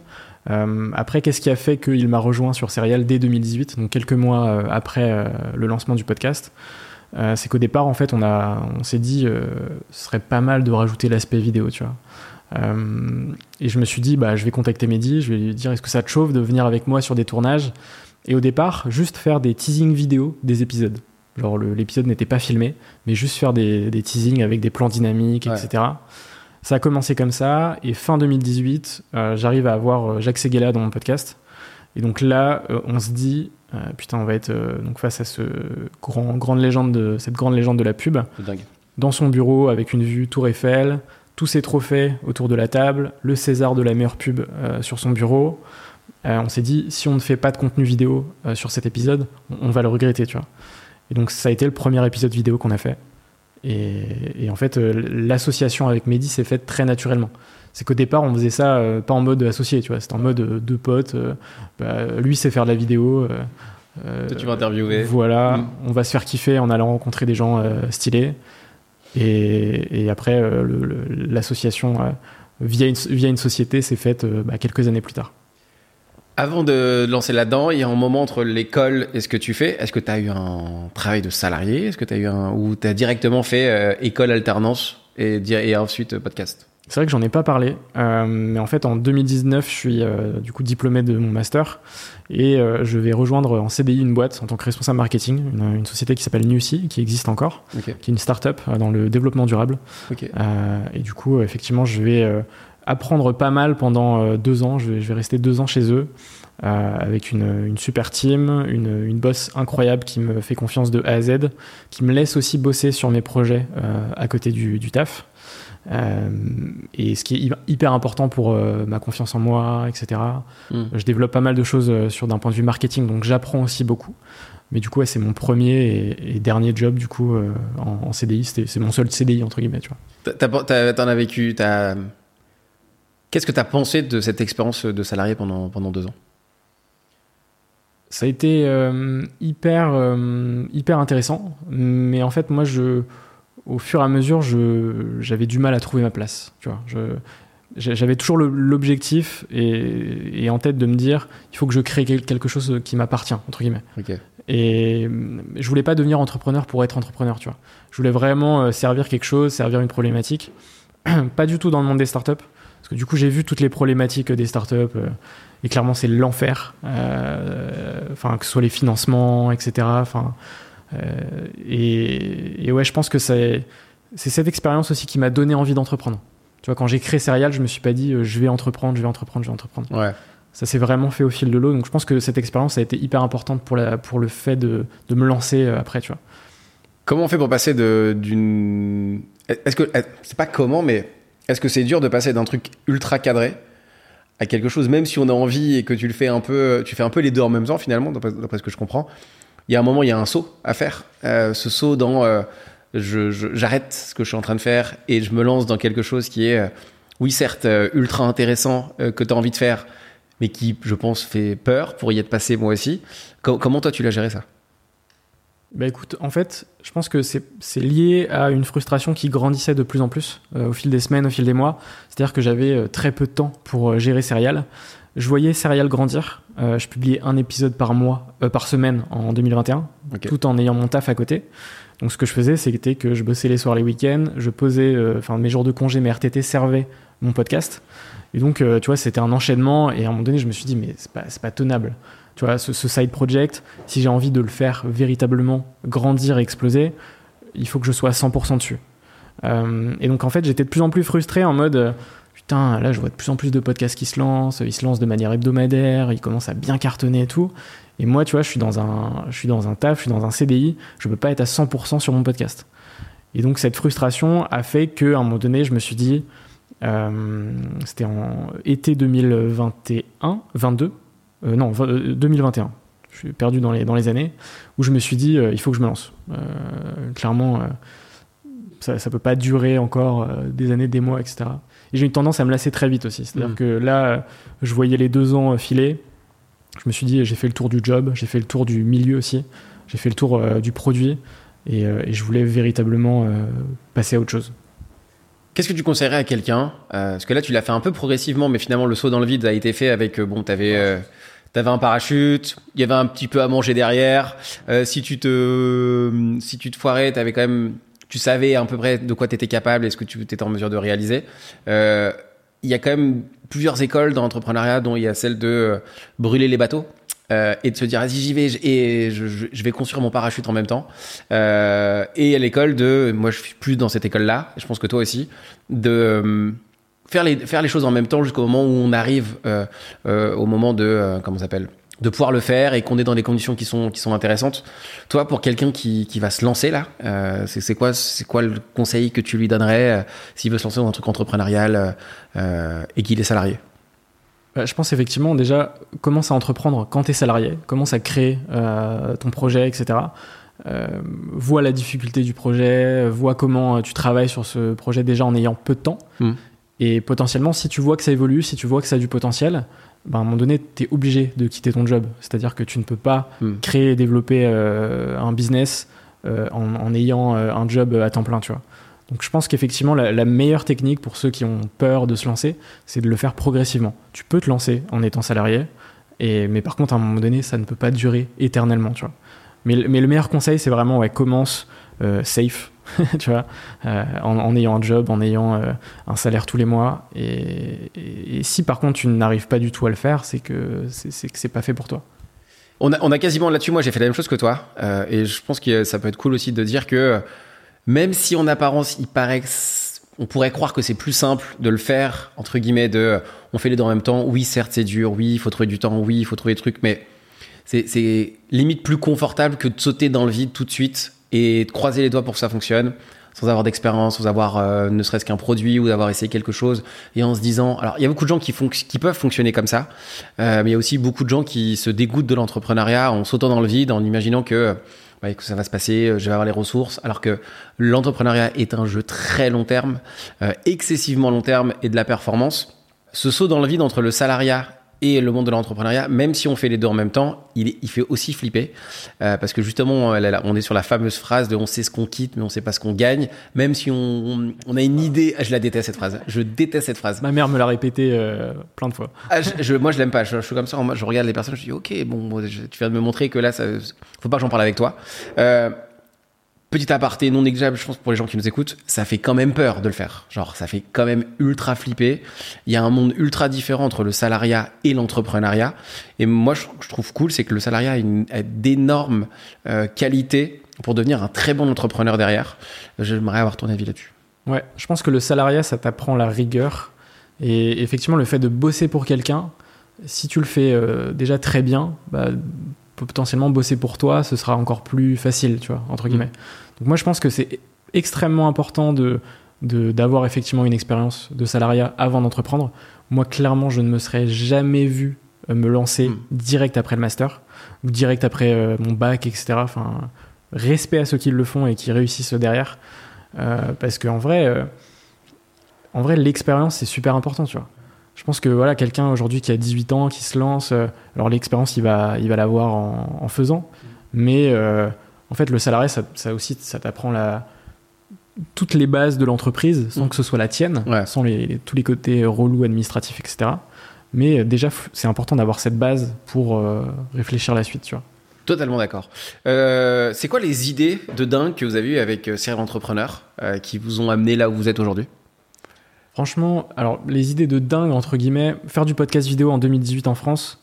Euh, après, qu'est-ce qui a fait qu'il m'a rejoint sur Serial dès 2018, donc quelques mois euh, après euh, le lancement du podcast C'est qu'au départ, en fait, on, a, on s'est dit, ce serait pas mal de rajouter l'aspect vidéo, tu vois. et je me suis dit, bah, je vais contacter Mehdi, je vais lui dire, est-ce que ça te chauffe de venir avec moi sur des tournages? Et au départ, juste faire des teasing vidéo des épisodes. Genre l'épisode n'était pas filmé, mais juste faire des, des teasings avec des plans dynamiques, etc. Ça a commencé comme ça, et fin 2018, euh, j'arrive à avoir euh, Jacques Seguela dans mon podcast. Et donc là, euh, on se dit, putain, on va être donc face à ce grand, grande légende de, cette grande légende de la pub. Dans son bureau, avec une vue Tour Eiffel, tous ses trophées autour de la table, le César de la meilleure pub sur son bureau. on s'est dit, si on ne fait pas de contenu vidéo sur cet épisode, on, on, va le regretter, tu vois. Et donc ça a été le premier épisode vidéo qu'on a fait. Et, en fait, euh, l'association avec Mehdi s'est faite très naturellement. C'est qu'au départ, on faisait ça euh, pas en mode associé, tu vois. C'était en mode euh, deux potes. Bah, lui sait faire de la vidéo. tu vas interviewer. Voilà, mm. on va se faire kiffer en allant rencontrer des gens stylés. Et, après, l'association via une, via une société s'est faite bah, quelques années plus tard. Avant de lancer là-dedans, il y a un moment entre l'école et ce que tu fais. Est-ce que tu as eu un travail de salarié? Est-ce que tu as eu un ou tu as directement fait euh, école alternance et, et ensuite euh, podcast? C'est vrai que j'en ai pas parlé, euh, mais en fait en 2019, je suis du coup diplômé de mon master et je vais rejoindre en CDI une boîte en tant que responsable marketing, une, société qui s'appelle Newsy, qui existe encore, qui est une start-up dans le développement durable. et du coup, effectivement, je vais apprendre pas mal pendant euh, deux ans. Je vais, rester deux ans chez eux euh, avec une, super team, une, une boss incroyable qui me fait confiance de A à Z, qui me laisse aussi bosser sur mes projets euh, à côté du, taf. et ce qui est hyper important pour ma confiance en moi, etc. Hmm. Je développe pas mal de choses sur d'un point de vue marketing, donc j'apprends aussi beaucoup. Mais du coup, c'est mon premier et, dernier job du coup en, CDI. C'est mon seul CDI entre guillemets, tu vois. T'en as vécu, t'as Qu'est-ce que tu as pensé de cette expérience de salarié pendant, pendant deux ans? Ça a été euh, hyper, euh, hyper intéressant, mais en fait, moi, je, au fur et à mesure, j'avais du mal à trouver ma place. Tu vois, j'avais toujours l'objectif et, en tête de me dire il faut que je crée quelque chose qui m'appartient entre guillemets. Et je voulais pas devenir entrepreneur pour être entrepreneur tu vois. Je voulais vraiment euh, servir quelque chose servir une problématique. Pas du tout dans le monde des startups parce que du coup, j'ai vu toutes les problématiques des startups. Euh, et clairement, c'est l'enfer. Euh, enfin, que ce soit les financements, etc. Enfin, euh, et, ouais, je pense que c'est cette expérience aussi qui m'a donné envie d'entreprendre. Tu vois, quand j'ai créé Serial, je me suis pas dit je vais entreprendre, je vais entreprendre, je vais entreprendre. Ouais. Ça s'est vraiment fait au fil de l'eau. Donc je pense que cette expérience a été hyper importante pour, la, pour le fait de, de me lancer après, tu vois. Comment on fait pour passer d'une. Est-ce que. C'est pas comment, mais est-ce que c'est dur de passer d'un truc ultra cadré à quelque chose, même si on a envie et que tu le fais un peu, tu fais un peu les deux en même temps finalement, d'après ce que je comprends. Il y a un moment, il y a un saut à faire. Euh, ce saut dans, euh, j'arrête ce que je suis en train de faire et je me lance dans quelque chose qui est, euh, oui certes, ultra intéressant que tu as envie de faire, mais qui, je pense, fait peur pour y être passé moi aussi. Co- comment toi tu l'as géré ça? Bah écoute, en fait, je pense que c'est lié à une frustration qui grandissait de plus en plus euh, au fil des semaines, au fil des mois. C'est-à-dire que j'avais euh, très peu de temps pour euh, gérer Serial. Je voyais Serial grandir. Je publiais un épisode par mois, par semaine en 2021, Ok. tout en ayant mon taf à côté. Donc ce que je faisais, c'était que je bossais les soirs, les week-ends, je posais, enfin mes jours de congé, mes RTT servaient mon podcast. Et donc, tu vois, c'était un enchaînement. Et à un moment donné, je me suis dit, mais c'est pas, c'est pas tenable. Tu vois, ce, side project, si j'ai envie de le faire véritablement grandir et exploser, il faut que je sois à 100% dessus. Euh, et donc, en fait, j'étais de plus en plus frustré en mode, putain, là, je vois de plus en plus de podcasts qui se lancent, ils se lancent de manière hebdomadaire, ils commencent à bien cartonner et tout. Et moi, tu vois, je suis dans un, je suis dans un taf, je suis dans un CDI, je peux pas être à 100% sur mon podcast. Et donc, cette frustration a fait qu'à un moment donné, je me suis dit, euh, c'était en été 2021, 22, euh, non, vingt- euh, 2021. Je suis perdu dans les, dans les années, où je me suis dit, euh, il faut que je me lance. Clairement, ça, ça peut pas durer encore des années, des mois, etc. Et j'ai une tendance à me lasser très vite aussi. C'est-à-dire Mhm. que là, je voyais les deux ans filer. Je me suis dit, j'ai fait le tour du job, j'ai fait le tour du milieu aussi, j'ai fait le tour du produit, et, et je voulais véritablement passer à autre chose. Qu'est-ce que tu conseillerais à quelqu'un euh, Parce que là, tu l'as fait un peu progressivement, mais finalement, le saut dans le vide a été fait avec, euh, bon, t'avais, euh, t'avais un parachute, il y avait un petit peu à manger derrière. Euh, si tu te, si tu te foirais, t'avais quand même, tu savais à peu près de quoi t'étais capable et ce que tu étais en mesure de réaliser. Euh, il y a quand même plusieurs écoles dans l'entrepreneuriat, dont il y a celle de brûler les bateaux. Euh, et de se dire, vas-y, j'y vais, et je, vais construire mon parachute en même temps. Euh, et à l'école de, moi je suis plus dans cette école-là, je pense que toi aussi, de euh, faire les, faire les choses en même temps jusqu'au moment où on arrive au moment de, comment s'appelle de pouvoir le faire et qu'on est dans des conditions qui sont qui sont intéressantes. Toi, pour quelqu'un qui, qui va se lancer là, c'est quoi c'est quoi le conseil que tu lui donnerais s'il veut se lancer dans un truc entrepreneurial et qu'il est salarié? Je pense effectivement déjà commence à entreprendre quand tu es salarié, commence à créer euh, ton projet, etc. Euh, vois la difficulté du projet, vois comment euh, tu travailles sur ce projet déjà en ayant peu de temps. Mm. Et potentiellement, si tu vois que ça évolue, si tu vois que ça a du potentiel, ben, à un moment donné, tu es obligé de quitter ton job. C'est-à-dire que tu ne peux pas Mm. créer et développer euh, un business euh, en, en ayant euh, un job à temps plein, tu vois. Donc je pense qu'effectivement, la, meilleure technique pour ceux qui ont peur de se lancer, c'est de le faire progressivement. Tu peux te lancer en étant salarié, mais par contre, à un moment donné, ça ne peut pas durer éternellement. Mais, le- meilleur conseil, c'est vraiment, ouais, commence euh, safe, tu vois, euh, en, ayant un job, en ayant euh, un salaire tous les mois. Et, si par contre tu n'arrives pas du tout à le faire, c'est que c'est pas fait pour toi. On a, quasiment là-dessus, moi j'ai fait la même chose que toi, et je pense que ça peut être cool aussi de dire que même si en apparence il paraît on pourrait croire que c'est plus simple de le faire entre guillemets de euh, on fait les deux en même temps, oui certes c'est dur, oui il faut trouver du temps, oui il faut trouver des trucs, mais c'est limite plus confortable que de sauter dans le vide tout de suite et de croiser les doigts pour que ça fonctionne sans avoir d'expérience, sans avoir euh, ne serait-ce qu'un produit ou d'avoir essayé quelque chose et en se disant alors il y a beaucoup de gens qui, fonc- qui peuvent fonctionner comme ça euh, mais il y a aussi beaucoup de gens qui se dégoûtent de l'entrepreneuriat en sautant dans le vide, en imaginant que, ouais, que ça va se passer, euh, je vais avoir les ressources, alors que l'entrepreneuriat est un jeu très long terme, euh, excessivement long terme et de la performance. Ce saut dans le vide entre le salariat et le monde de l'entrepreneuriat, même si on fait les deux en même temps, il, est- il fait aussi flipper. Euh, parce que justement, on est sur la fameuse phrase de on sait ce qu'on quitte, mais on sait pas ce qu'on gagne. Même si on, on a une idée, ah, je la déteste cette phrase. Je déteste cette phrase. Ma mère me l'a répété euh, plein de fois. Ah, je, je- moi, je l'aime pas. Je, je suis comme ça. moi, Je regarde les personnes. Je dis, ok, bon, tu viens de me montrer que là, ça, faut pas que j'en parle avec toi. Euh, petit aparté non négligeable, je pense pour les gens qui nous écoutent, ça fait quand même peur de le faire. Genre, ça fait quand même ultra flipper. Il y a un monde ultra différent entre le salariat et l'entrepreneuriat. Et moi, je, je trouve cool, c'est que le salariat a, d'énormes euh, qualités pour devenir un très bon entrepreneur derrière. J'aimerais avoir ton avis là-dessus. Ouais, je pense que le salariat, ça t'apprend la rigueur. Et effectivement, le fait de bosser pour quelqu'un, si tu le fais euh, déjà très bien, bah, potentiellement bosser pour toi, ce sera encore plus facile, tu vois, entre guillemets. Donc moi, je pense que c'est extrêmement important de de- d'avoir effectivement une expérience de salariat avant d'entreprendre. moi, clairement, je ne me serais jamais vu euh, me lancer Mm. direct après le master ou direct après euh, mon bac, etc. Enfin, respect à ceux qui le font et qui réussissent derrière. Euh, parce qu'en vrai, euh, en vrai, l'expérience, c'est super important, tu vois. Je pense que voilà, quelqu'un aujourd'hui qui a 18 ans, qui se lance, euh, alors l'expérience, il va, il va l'avoir en, en faisant. Mais euh, en fait, le salarié, ça, ça aussi, ça t'apprend la, toutes les bases de l'entreprise sans Mm. que ce soit la tienne, Ouais. sans les, les- tous les côtés relous administratifs, etc. Mais euh, déjà, c'est important d'avoir cette base pour euh, réfléchir la suite, tu vois. Totalement d'accord. Euh, c'est quoi les idées de dingue que vous avez eues avec Serial Entrepreneur euh, qui vous ont amené là où vous êtes aujourd'hui? Franchement, alors les idées de dingue, entre guillemets, faire du podcast vidéo en 2018 en France,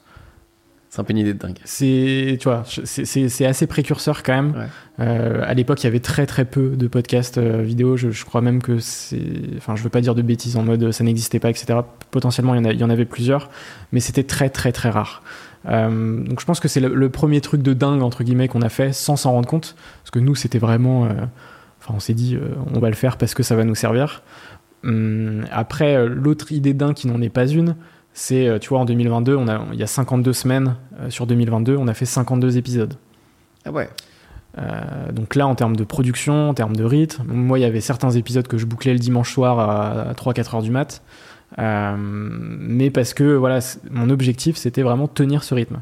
C'est un peu une idée de dingue. c'est, tu vois, c'est- assez précurseur quand même. Ouais. Euh, à l'époque, il y avait très très peu de podcasts euh, vidéo. Je, je crois même que c'est, enfin, je veux pas dire de bêtises en mode euh, ça n'existait pas, etc. Potentiellement, il y en, a- il y en avait plusieurs, mais c'était très très très rare. Euh, donc, je pense que c'est le, le premier truc de dingue entre guillemets qu'on a fait sans s'en rendre compte, parce que nous, c'était vraiment, enfin, on s'est dit, on va le faire parce que ça va nous servir. Hum, après, euh, l'autre idée dingue qui n'en est pas une, c'est, euh, tu vois, en 2022, on a, il y a 52 semaines euh, sur 2022, on a fait 52 épisodes. Ah ouais. Euh, donc là, en termes de production, en termes de rythme, moi, il y avait certains épisodes que je bouclais le dimanche soir à 3-4 heures du mat. Euh, mais parce que voilà, mon objectif, c'était vraiment tenir ce rythme.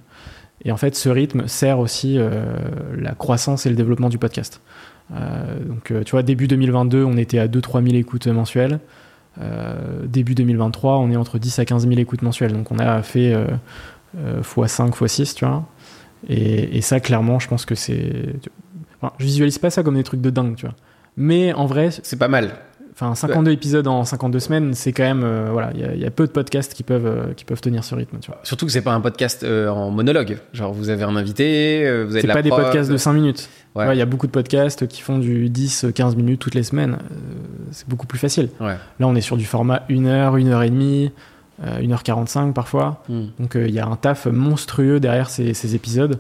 Et en fait, ce rythme sert aussi la croissance et le développement du podcast. Euh, donc, euh, tu vois, début 2022, on était à 2-3 000 écoutes mensuelles. Euh, début 2023, on est entre 10 à 15 000 écoutes mensuelles. Donc, on a fait euh, euh, x5, x6, tu vois. Et, et ça, clairement, je pense que c'est. Enfin, je visualise pas ça comme des trucs de dingue, tu vois. Mais en vrai, C'est pas mal. enfin, 52 épisodes en 52 semaines, c'est quand même. euh, voilà, il y a- il y, a peu de podcasts qui peuvent, euh, qui peuvent tenir ce rythme, tu vois. Surtout que c'est pas un podcast euh, en monologue. Genre vous avez un invité, vous avez C'est pas des podcasts de 5 minutes. Ouais. Il y a beaucoup de podcasts qui font du 10-15 minutes toutes les semaines. Euh, c'est beaucoup plus facile. Ouais. Là, on est sur du format 1 heure, 1 heure et demie, euh, 1h45 parfois. Hmm. Donc euh, il y a un taf monstrueux derrière ces, ces épisodes,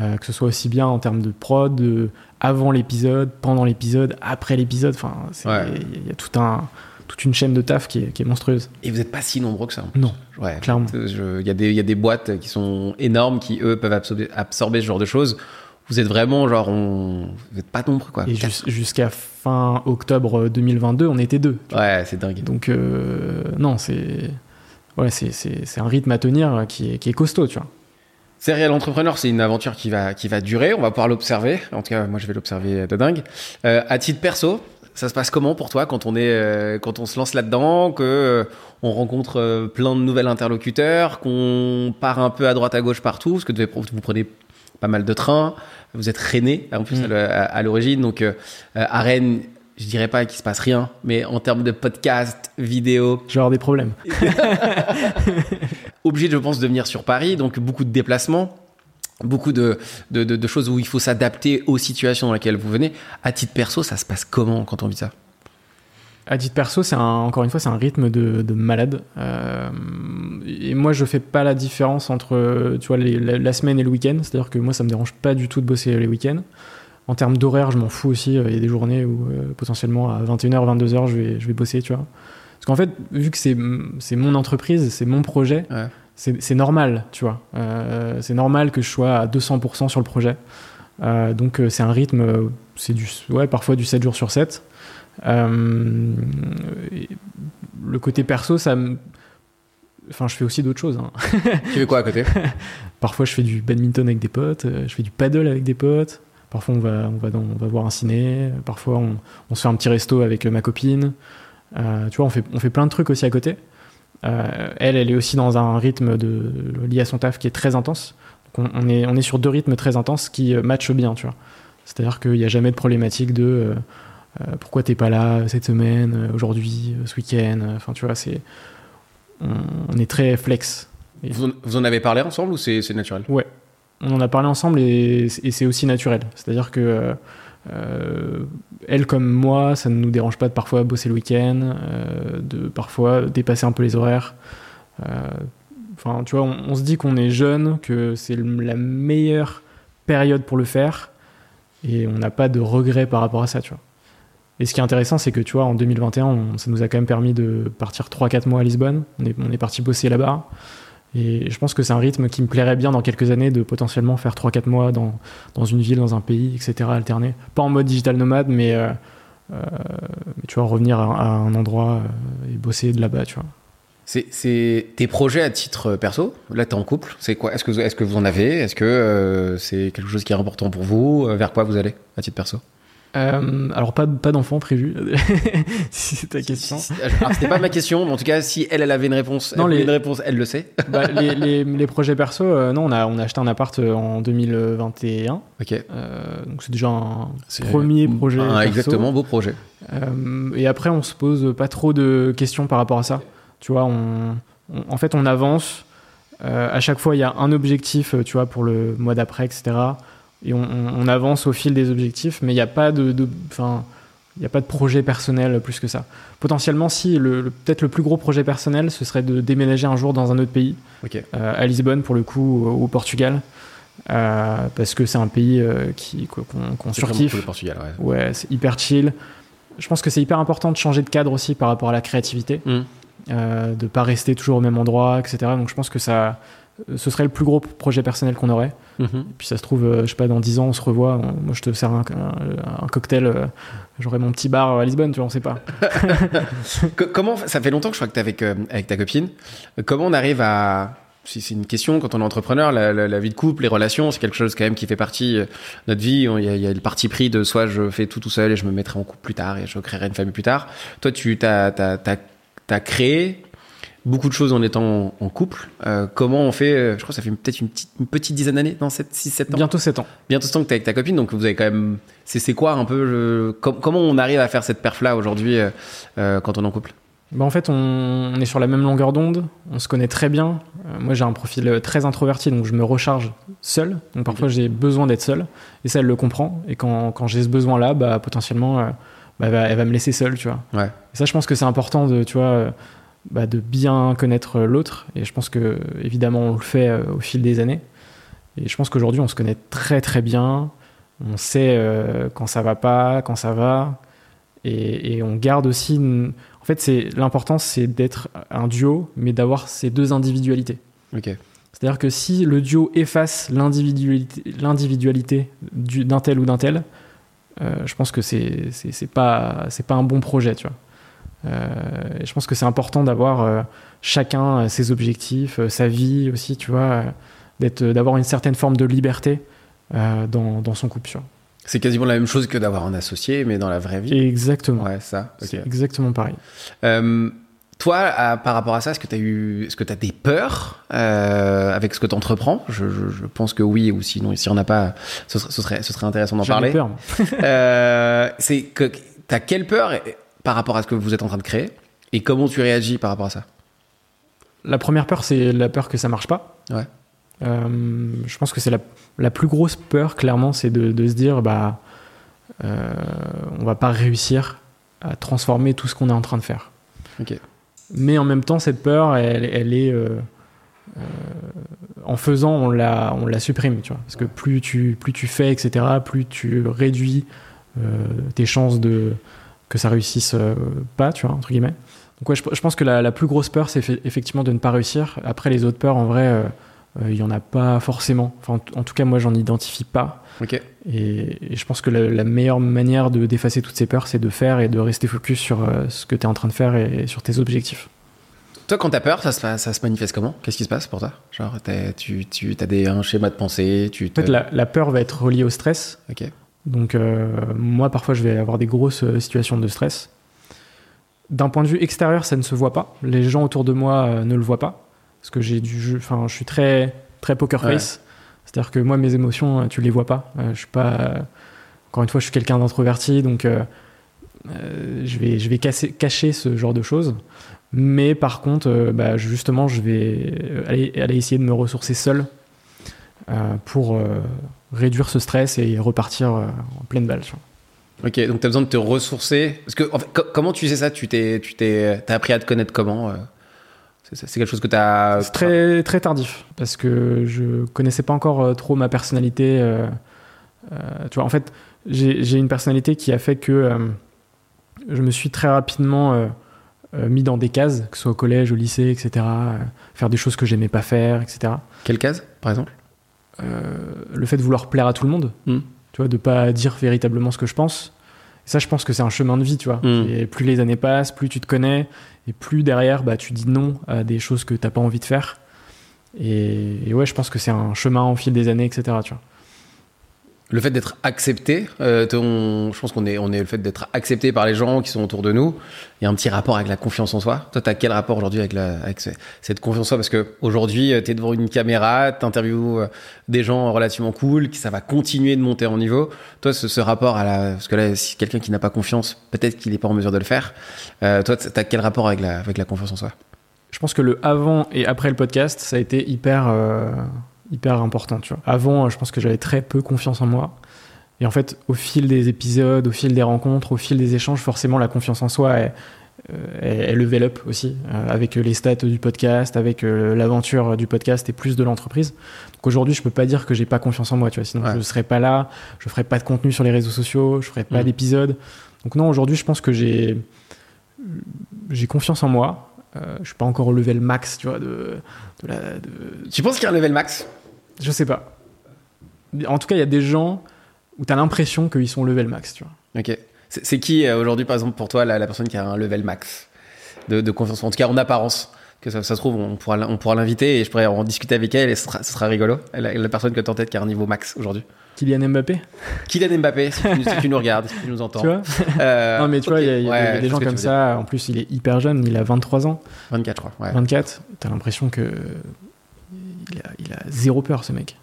euh, que ce soit aussi bien en termes de prod, de avant l'épisode, pendant l'épisode, après l'épisode. Enfin, il Ouais. y a tout un, toute une chaîne de taf qui est, qui est monstrueuse. Et vous êtes pas si nombreux que ça. Non, Ouais. clairement. Il y, a des- il y a des boîtes qui sont énormes qui eux peuvent absorber, absorber ce genre de choses. Vous êtes vraiment genre on... vous êtes pas nombreux quoi. Et jus- jusqu'à fin octobre 2022, on était deux. Ouais, c'est dingue. Donc euh, non, c'est ouais, c'est- un rythme à tenir qui est, qui est costaud, tu vois. Serial Entrepreneur, c'est une aventure qui va, qui va durer. On va pouvoir l'observer. En tout cas, moi, je vais l'observer de dingue. Euh, à titre perso, ça se passe comment pour toi quand on est, euh, quand on se lance là-dedans, que euh, on rencontre euh, plein de nouvelles interlocuteurs, qu'on part un peu à droite à gauche partout, parce que vous prenez pas mal de trains. Vous êtes rennais en plus Mm. à le- à, à l'origine, donc euh, à Rennes, je dirais pas qu'il se passe rien, mais en termes de podcast, vidéo, Je vais avoir des problèmes. obligé, je pense, de venir sur Paris, donc beaucoup de déplacements, beaucoup de, de, de- de choses où il faut s'adapter aux situations dans lesquelles vous venez. À titre perso, ça se passe comment quand on vit ça? À titre perso, c'est un- encore une fois, c'est un rythme de, de malade. Euh, et moi, je fais pas la différence entre, tu vois, les- la, la semaine et le week-end. C'est-à-dire que moi, ça me dérange pas du tout de bosser les week-ends. En termes d'horaire, je m'en fous aussi. Il y a des journées où euh, potentiellement à 21h, 22h, je vais, je vais bosser, tu vois. Parce qu'en fait, vu que c'est c'est mon entreprise, c'est mon projet, Ouais. c'est c'est normal, tu vois. Euh, c'est normal que je sois à 200% sur le projet. Euh, donc euh, c'est un rythme, euh, c'est du, ouais, parfois du 7 jours sur 7. Euh, le côté perso, ça me... Enfin, je fais aussi d'autres choses. hein. Tu fais quoi à côté? Parfois, je fais du badminton avec des potes, euh, je fais du paddle avec des potes. Parfois, on va, on va, dans- on va voir un ciné. Parfois, on, on se fait un petit resto avec euh, ma copine. Euh, tu vois, on fait, on fait plein de trucs aussi à côté. Euh, elle, elle est aussi dans un rythme de, lié à son taf qui est très intense. Donc on, on est, on est sur deux rythmes très intenses qui matchent bien, tu vois. C'est-à-dire qu'il n'y a jamais de problématique de euh, euh, pourquoi t'es pas là cette semaine, euh, aujourd'hui, euh, ce week-end. euh, Enfin, tu vois, c'est on, on est très flex. Et- vous, en- vous en avez parlé ensemble ou c'est naturel? Ouais, on en a parlé ensemble et, et c'est aussi naturel. C'est-à-dire que euh, euh, elle comme moi, ça ne nous dérange pas de parfois bosser le week-end, euh, de parfois dépasser un peu les horaires. Euh, Enfin, tu vois, on, on se dit qu'on est jeune, que c'est la meilleure période pour le faire, et on n'a pas de regrets par rapport à ça, tu vois. Et ce qui est intéressant, c'est que tu vois, en 2021, on- ça nous a quand même permis de partir 3-4 mois à Lisbonne. On est, est parti bosser là-bas. Et je pense que c'est un rythme qui me plairait bien dans quelques années de potentiellement faire 3-4 mois dans, dans une ville, dans un pays, etc. alterner. Pas en mode digital nomade, mais, euh, euh, tu vois, revenir à, un endroit euh, et bosser de là-bas, tu vois. C'est, tes projets à titre perso? Là, t'es en couple. C'est quoi? Est-ce que vous, est-ce que vous en avez? Est-ce que c'est quelque chose qui est important pour vous? Vers quoi vous allez à titre perso? Euh, alors, pas, pas d'enfant prévu, si c'est ta question. Alors, c'était pas ma question, mais en tout cas, si elle, elle avait une réponse, Non, elle les- une réponse, elle le sait. Bah, les, les- les projets perso, euh, non, on a, on a acheté un appart euh, en 2021. Ok. Euh, donc c'est déjà un premier projet. Perso. exactement, beau projet. Et après, on se pose pas trop de questions par rapport à ça. Tu vois, on, on- en fait, on avance. À chaque fois, il y a un objectif, tu vois, pour le mois d'après, etc. Et on, avance au fil des objectifs, mais il n'y a pas de, il n'y a pas de projet personnel plus que ça. Potentiellement, si, le, le- peut-être le plus gros projet personnel, ce serait de déménager un jour dans un autre pays, euh, à Lisbonne pour le coup, au, au Portugal, Euh, parce que c'est un pays euh, qui qu'on vraiment surkiffe. cool, le Portugal, ouais. Ouais, c'est hyper chill. Je pense que c'est hyper important de changer de cadre aussi par rapport à la créativité, Mm. de pas rester toujours au même endroit, etc. Donc je pense que ça, ce serait le plus gros projet personnel qu'on aurait. Mhm. Et puis ça se trouve, euh, je sais pas, dans 10 ans, on se revoit. on- moi, je te sers un, un- un cocktail. euh, J'aurai mon petit bar à Lisbonne, tu vois, on sait pas. Comment ça fait longtemps que je crois que t'es avec euh, avec ta copine. Comment on arrive à si c'est une question quand on est entrepreneur, la, la- la vie de couple, les relations, c'est quelque chose quand même qui fait partie euh, de notre vie. On- Il y, a, il y a le parti pris de soit je fais tout tout seul et je me mettrai en couple plus tard et je créerai une famille plus tard. Toi, tu t'as t'as t'as, t'as créé beaucoup de choses en étant en couple. Euh, comment on fait euh, Je crois que ça fait peut-être une petite, une petite dizaine d'années, non 7, 6, 7 ans. Bientôt 7 ans. Bientôt ce temps que t'es avec ta copine, donc vous avez quand même. C'est quoi un peu le- com- comment on arrive à faire cette perf là aujourd'hui euh, quand on est en couple? Bah, en fait, on, on est sur la même longueur d'onde, on se connaît très bien. Euh, moi, j'ai un profil très introverti, donc je me recharge seul. Donc parfois, j'ai besoin d'être seul. Et ça, elle le comprend. Et quand, quand j'ai ce besoin-là, bah, potentiellement, bah, elle, va, elle va me laisser seul, tu vois. Ouais. Et ça, je pense que c'est important de, tu vois, bah, de bien connaître l'autre. Et je pense que, évidemment, on le fait euh, au fil des années. Et je pense qu'aujourd'hui, on se connaît très, très bien. On sait euh, quand ça va pas, quand ça va. Et, et on garde aussi. une- En fait, c'est l'important, c'est d'être un duo, mais d'avoir ces deux individualités. C'est-à-dire que si le duo efface l'individualité, l'individualité du- d'un tel ou d'un tel, euh, je pense que c'est pas c'est pas un bon projet, tu vois. Euh, et je pense que c'est important d'avoir euh, chacun euh, ses objectifs, sa vie aussi, tu vois, d'être d'avoir une certaine forme de liberté dans, dans son couple. C'est quasiment la même chose que d'avoir un associé, mais dans la vraie vie. Exactement. Ouais, ça. C'est exactement pareil. Euh, toi, à- par rapport à ça, est-ce que tu as eu, est-ce que tu as des peurs euh, avec ce que tu entreprends je, je- je pense que oui, ou sinon, si on n'a pas, ce serait, ce serait, ce serait intéressant d'en J'ai parler. peur. Euh, c'est que t'as quelle peur? Par rapport à ce que vous êtes en train de créer et comment tu réagis par rapport à ça? La première peur, c'est la peur que ça marche pas. Ouais. Euh, je pense que c'est la, la plus grosse peur, clairement, c'est de, de se dire, bah, euh, on va pas réussir à transformer tout ce qu'on est en train de faire. Ok. Mais en même temps, cette peur, elle, elle est, euh, euh, en faisant, on la, on la supprime, tu vois. Parce que plus tu, plus tu fais, etc., plus tu réduis tes chances de que ça réussisse euh, pas, tu vois, entre guillemets. Donc ouais, je, je pense que la, la plus grosse peur, c'est effe- effectivement de ne pas réussir. Après, les autres peurs, en vrai, euh, euh, il y en a pas forcément. Enfin, en, tout cas, moi, j'en identifie pas. Ok. Et, et je pense que la, la meilleure manière de d'effacer toutes ces peurs, c'est de faire et de rester focus sur ce que tu es en train de faire et sur tes objectifs. Toi, quand t'as peur, ça se, passe- ça se manifeste comment? Qu'est-ce qui se passe pour toi? Genre, t'as- tu, tu as des, un schéma de pensée, tu En fait, la, la peur va être reliée au stress. Ok. Donc, euh, moi, parfois, je vais avoir des grosses euh, situations de stress. D'un point de vue extérieur, ça ne se voit pas. Les gens autour de moi euh, ne le voient pas. Parce que j'ai du jeu, enfin, je suis très, très poker Ouais. face. C'est-à-dire que moi, mes émotions, tu les vois pas. Je suis pas. encore une fois, je suis quelqu'un d'introverti, donc euh, je vais, je vais casser- cacher ce genre de choses. Mais par contre, euh, bah, justement, je vais aller, aller essayer de me ressourcer seul euh, pour réduire ce stress et repartir euh, en pleine balle. tu vois. Ok, donc t'as besoin de te ressourcer. Parce que, en fait, co- comment tu sais ça? Tu t'es, tu t'es, t'as appris à te connaître comment euh? C'est, quelque chose que t'as. C'est très, très tardif parce que je connaissais pas encore euh, trop ma personnalité. euh, euh, tu vois, en fait, j'ai une personnalité qui a fait que euh, je me suis très rapidement mis dans des cases, que ce soit au collège, au lycée, etc. faire des choses que j'aimais pas faire, etc. Quelle case, par exemple? Le fait de vouloir plaire à tout le monde, Mm. tu vois, de pas dire véritablement ce que je pense. Et ça, je pense que c'est un chemin de vie, tu vois. Mm. Et plus les années passent, plus tu te connais, et plus derrière, bah, tu dis non à des choses que t'as pas envie de faire. Et, et ouais, je pense que c'est un chemin au fil des années, etc. Tu vois. Le fait d'être accepté, euh, ton- je pense qu'on est, on est le fait d'être accepté par les gens qui sont autour de nous. Il y a un petit rapport avec la confiance en soi. Toi, t'as quel rapport aujourd'hui avec, la, avec ce- cette confiance en soi? Parce que aujourd'hui, tu es devant une caméra, t'interviews euh, des gens relativement cool, qui ça va continuer de monter en niveau. Toi, ce, ce rapport à la, parce que là, si quelqu'un qui n'a pas confiance, peut-être qu'il n'est pas en mesure de le faire. Euh, toi, t'as quel rapport avec la, avec la confiance en soi? Je pense que le avant et après le podcast, ça a été hyper, euh, hyper important. Tu vois. Avant, euh, je pense que j'avais très peu confiance en moi. Et en fait, au fil des épisodes, au fil des rencontres, au fil des échanges, forcément, la confiance en soi, elle, euh, elle, elle level up aussi, euh, avec les stats du podcast, avec euh, l'aventure du podcast et plus de l'entreprise. Donc aujourd'hui, je peux pas dire que j'ai pas confiance en moi, tu vois. Sinon, Ouais. je serais pas là, je ferais pas de contenu sur les réseaux sociaux, je ferais pas Mhm. d'épisodes. Donc non, aujourd'hui, je pense que j'ai j'ai confiance en moi. Euh, je suis pas encore au level max, tu vois, de, de la, de- Tu penses qu'il y a un level max? Je sais pas. En tout cas, il y a des gens où tu as l'impression qu'ils sont level max, tu vois. Ok. C'est qui euh, aujourd'hui, par exemple, pour toi, la, la personne qui a un level max de, de confiance? En tout cas, en apparence. Que ça, ça se trouve, on pourra, l- on pourra l'inviter et je pourrais en discuter avec elle et ce sera, ce sera rigolo. La, la personne que tu en tête qui a un niveau max aujourd'hui. Kylian Mbappé, Kylian Mbappé, si tu, si tu nous regardes, si tu nous entends. tu vois? Euh, Non, mais tu vois, il y a, il y a Ouais, des- gens comme ça. En plus, il est hyper jeune, il a 23 ans, dire. 24, je crois. Ouais. 24. Tu as l'impression que il a, il a zéro peur, ce mec.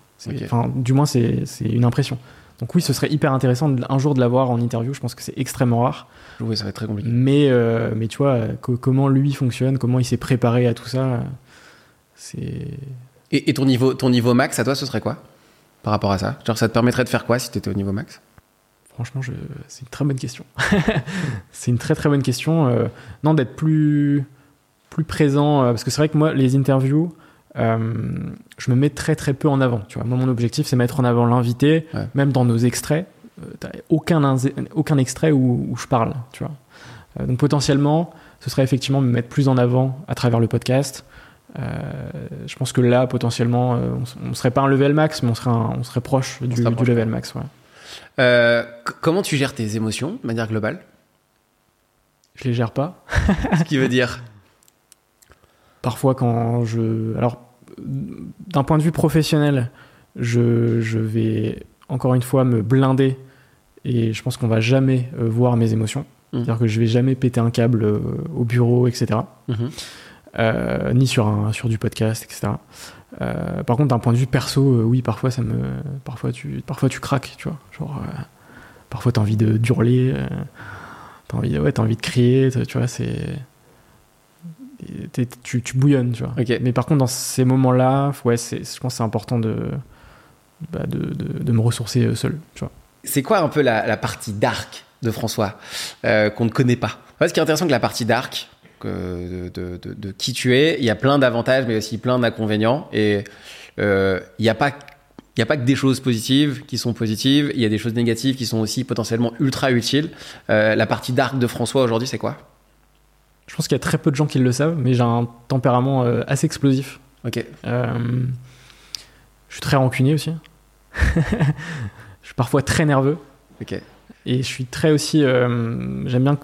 Enfin, du moins, c'est une impression. Donc oui, ce serait hyper intéressant de- un jour de l'avoir en interview. Je pense que c'est extrêmement rare. Oui, ça va être très compliqué. Mais, euh, mais tu vois, co- comment lui fonctionne, comment il s'est préparé à tout ça, c'est... Et, et ton, niveau, ton niveau max, à toi, ce serait quoi Par rapport à ça? Genre, ça te permettrait de faire quoi si tu étais au niveau max? Franchement, je... c'est une très bonne question. c'est une très très bonne question. Euh, non, d'être plus, plus présent, euh, parce que c'est vrai que moi, les interviews, euh, je me mets très très peu en avant. Tu vois, moi, mon objectif, c'est mettre en avant l'invité, Ouais. même dans nos extraits. euh, t'as aucun, aucun extrait où, où je parle. Tu vois. Euh, donc potentiellement, ce serait effectivement me mettre plus en avant à travers le podcast. Je pense que là, potentiellement, on, on serait pas un level max, mais on serait, un- on serait proche du, level max. Ouais. Comment tu gères tes émotions de manière globale? Je les gère pas. Ce qui veut dire? Parfois, quand je. Alors, d'un point de vue professionnel, je, je vais encore une fois me blinder et je pense qu'on va jamais euh, voir mes émotions. Mhm. C'est-à-dire que je vais jamais péter un câble euh, au bureau, etc. Mhm. Euh, ni sur, un, sur du podcast, etc. Par contre, d'un point de vue perso, oui, parfois ça me, parfois tu, parfois tu craques, tu vois. Genre, parfois t'as envie de d'hurler, t'as envie, ouais, t'as envie de crier, tu vois, c'est, tu, tu bouillonnes, tu vois. Ok. Mais par contre, dans ces moments-là, ouais, je pense que c'est important de, bah, de, de, de me ressourcer euh, seul, tu vois. C'est quoi un peu la, la partie dark de François euh, qu'on ne connaît pas? Ce qui est intéressant que la partie dark de, qui tu es, il y a plein d'avantages, mais aussi plein d'inconvénients. Et euh, il n'y a pas il n'y a pas que des choses positives qui sont positives, il y a des choses négatives qui sont aussi potentiellement ultra utiles. La partie dark de François aujourd'hui, c'est quoi? Je pense qu'il y a très peu de gens qui le savent, mais j'ai un tempérament euh, assez explosif. Ok. Euh, je suis très rancunier aussi. je suis parfois très nerveux. Ok. Et je suis très aussi. euh, J'aime bien que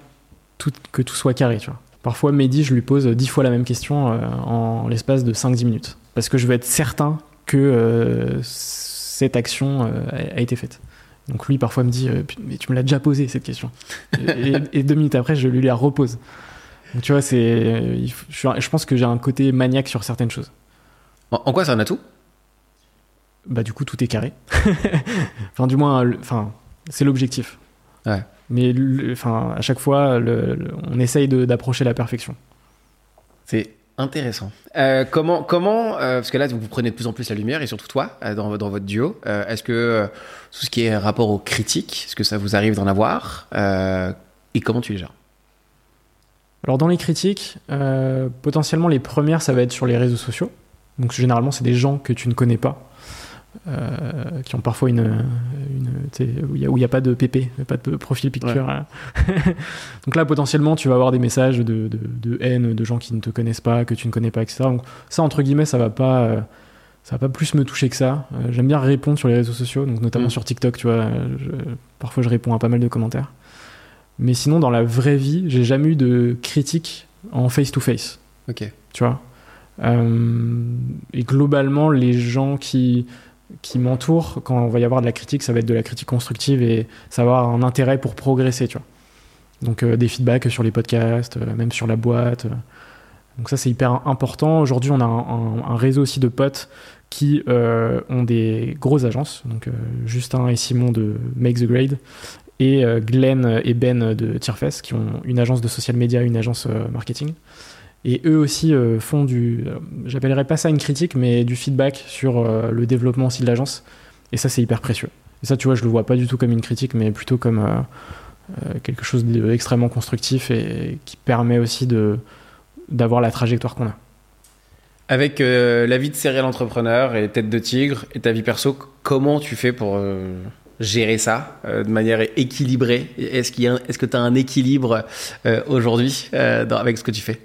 tout, que tout soit carré, tu vois. Parfois, Mehdi, je lui pose dix fois la même question euh, en l'espace de 5-10 minutes. Parce que je veux être certain que euh, cette action euh, a, a été faite. Donc lui, parfois, me dit Mais tu me l'as déjà posé cette question. et, et deux minutes après, je lui la repose. Tu vois, c'est. Je, pense que j'ai un côté maniaque sur certaines choses. En, quoi c'est un atout? Bah, du coup, tout est carré. enfin, du moins, le- enfin, c'est l'objectif. Ouais. Mais le- enfin, à chaque fois, le- on essaye d'approcher la perfection. C'est intéressant. Euh, comment, comment euh, parce que là, vous prenez de plus en plus la lumière, et surtout toi, euh, dans, dans votre duo, est-ce que tout ce qui est rapport aux critiques, est-ce que ça vous arrive d'en avoir? Et comment tu les gères? Alors, dans les critiques, euh, potentiellement, les premières, ça va être sur les réseaux sociaux. Donc, généralement, c'est des gens que tu ne connais pas. euh, qui ont parfois une, où il n'y a, pas de PP, pas de profil picture. hein. Donc là, potentiellement, tu vas avoir des messages de, de, de haine de gens qui ne te connaissent pas, que tu ne connais pas, etc. Donc ça, entre guillemets, ça va pas, euh, ça va pas plus me toucher que ça. Euh, J'aime bien répondre sur les réseaux sociaux, donc notamment Mm. sur TikTok, tu vois. je- parfois, je réponds à pas mal de commentaires. Mais sinon, dans la vraie vie, j'ai jamais eu de critique en face-to-face Ok. tu vois? Euh, et globalement, les gens qui, qui m'entourent, quand on va y avoir de la critique, ça va être de la critique constructive et ça va avoir un intérêt pour progresser, tu vois. Donc euh, des feedbacks sur les podcasts, euh, même sur la boîte. Donc ça, c'est hyper important. Aujourd'hui, on a un, un- un réseau aussi de potes qui ont des grosses agences. Donc Justin et Simon de Make the Grade et euh, Glenn et Ben de Tierfest qui ont une agence de social media, une agence euh, marketing. Et eux aussi euh, font du, j'appellerais pas ça une critique, mais du feedback sur le développement aussi de l'agence. Et ça, c'est hyper précieux. Et ça, tu vois, je le vois pas du tout comme une critique, mais plutôt comme quelque chose d'extrêmement constructif et qui permet aussi de d'avoir la trajectoire qu'on a. Avec la vie de serial entrepreneur et tête de tigre et ta vie perso, comment tu fais pour gérer ça euh, de manière équilibrée Est-ce qu'il est-ce que tu as un équilibre euh, aujourd'hui euh, avec ce que tu fais?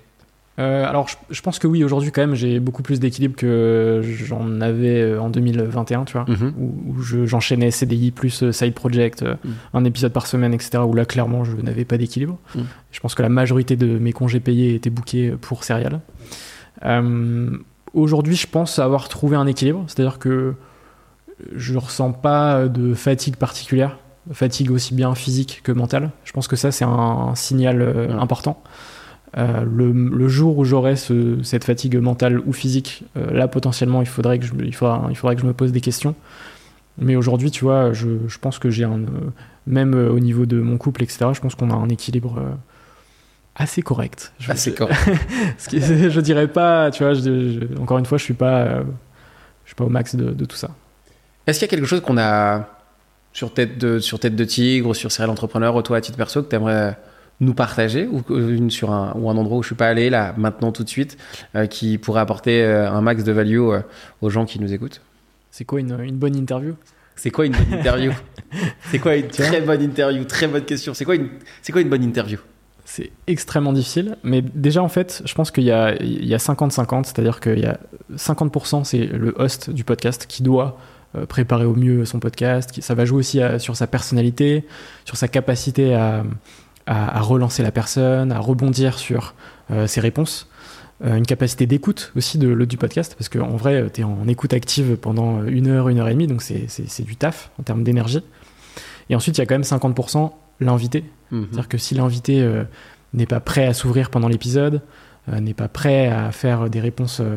Alors, je, je pense que oui, aujourd'hui, quand même, j'ai beaucoup plus d'équilibre que j'en avais en 2021, tu vois. Mhm. où, où je- j'enchaînais CDI plus side project, Mm. un épisode par semaine, etc. Où là, clairement, je n'avais pas d'équilibre. Mm. Je pense que la majorité de mes congés payés étaient bookés pour Serial. Aujourd'hui, je pense avoir trouvé un équilibre, c'est-à-dire que je ressens pas de fatigue particulière, fatigue aussi bien physique que mentale. Je pense que ça, c'est un, signal euh, important. Euh, le, le jour où j'aurai ce- cette fatigue mentale ou physique, euh, là potentiellement il faudrait, que je, me- il, faudra, il faudrait que je me pose des questions. Mais aujourd'hui, tu vois, je, je pense que j'ai un. même au niveau de mon couple, etc., je pense qu'on a un équilibre assez correct. Je, c'est correct. ce qui- je dirais pas, tu vois, je- je- encore une fois, je suis pas, je suis pas au max de, de tout ça. Est-ce qu'il y a quelque chose qu'on a sur tête de, sur tête de tigre, sur serial entrepreneur, ou toi à titre perso, que tu aimerais nous partager, ou, que- une, sur un, ou un endroit où je suis pas allé, là, maintenant, tout de suite, euh, qui pourrait apporter euh, un max de value euh, aux gens qui nous écoutent? C'est quoi une, une bonne interview? C'est quoi une bonne interview? C'est quoi une très bonne interview? Très bonne question. C'est quoi une, c'est quoi une bonne interview? C'est extrêmement difficile, mais déjà en fait, je pense qu'il y a, il y a 50-50, c'est-à-dire qu'il y a 50% c'est le host du podcast qui doit euh, préparer au mieux son podcast, ça va jouer aussi à- sur sa personnalité, sur sa capacité à, à- à relancer la personne, à rebondir sur euh, ses réponses, Euh, une capacité d'écoute aussi de, du podcast, parce qu'en vrai, tu es en écoute active pendant une heure, une heure et demie, donc c'est du taf en termes d'énergie. Et ensuite, il y a quand même 50% l'invité, Mhm. c'est-à-dire que si l'invité euh, n'est pas prêt à s'ouvrir pendant l'épisode, euh, n'est pas prêt à faire des réponses euh, euh,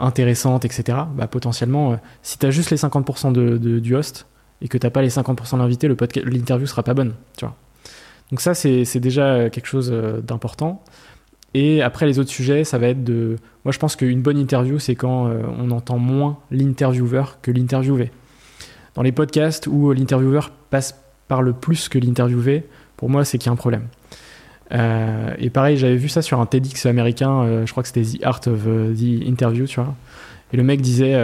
intéressantes, etc., bah, potentiellement, euh, si tu as juste les 50% de, du host et que tu pas les 50% de l'invité, l'interview sera pas bonne. Tu vois. Donc ça, c'est déjà quelque chose euh, d'important. Et après, les autres sujets, ça va être de... Moi, je pense qu'une bonne interview, c'est quand euh, on entend moins l'intervieweur que l'interviewé. Dans les podcasts où l'intervieweur passe par le plus que l'interviewé, pour moi, c'est qu'il y a un problème. Euh, et pareil, j'avais vu ça sur un TEDx américain, euh, je crois que c'était The Art of euh, the Interview, tu vois. Et le mec disait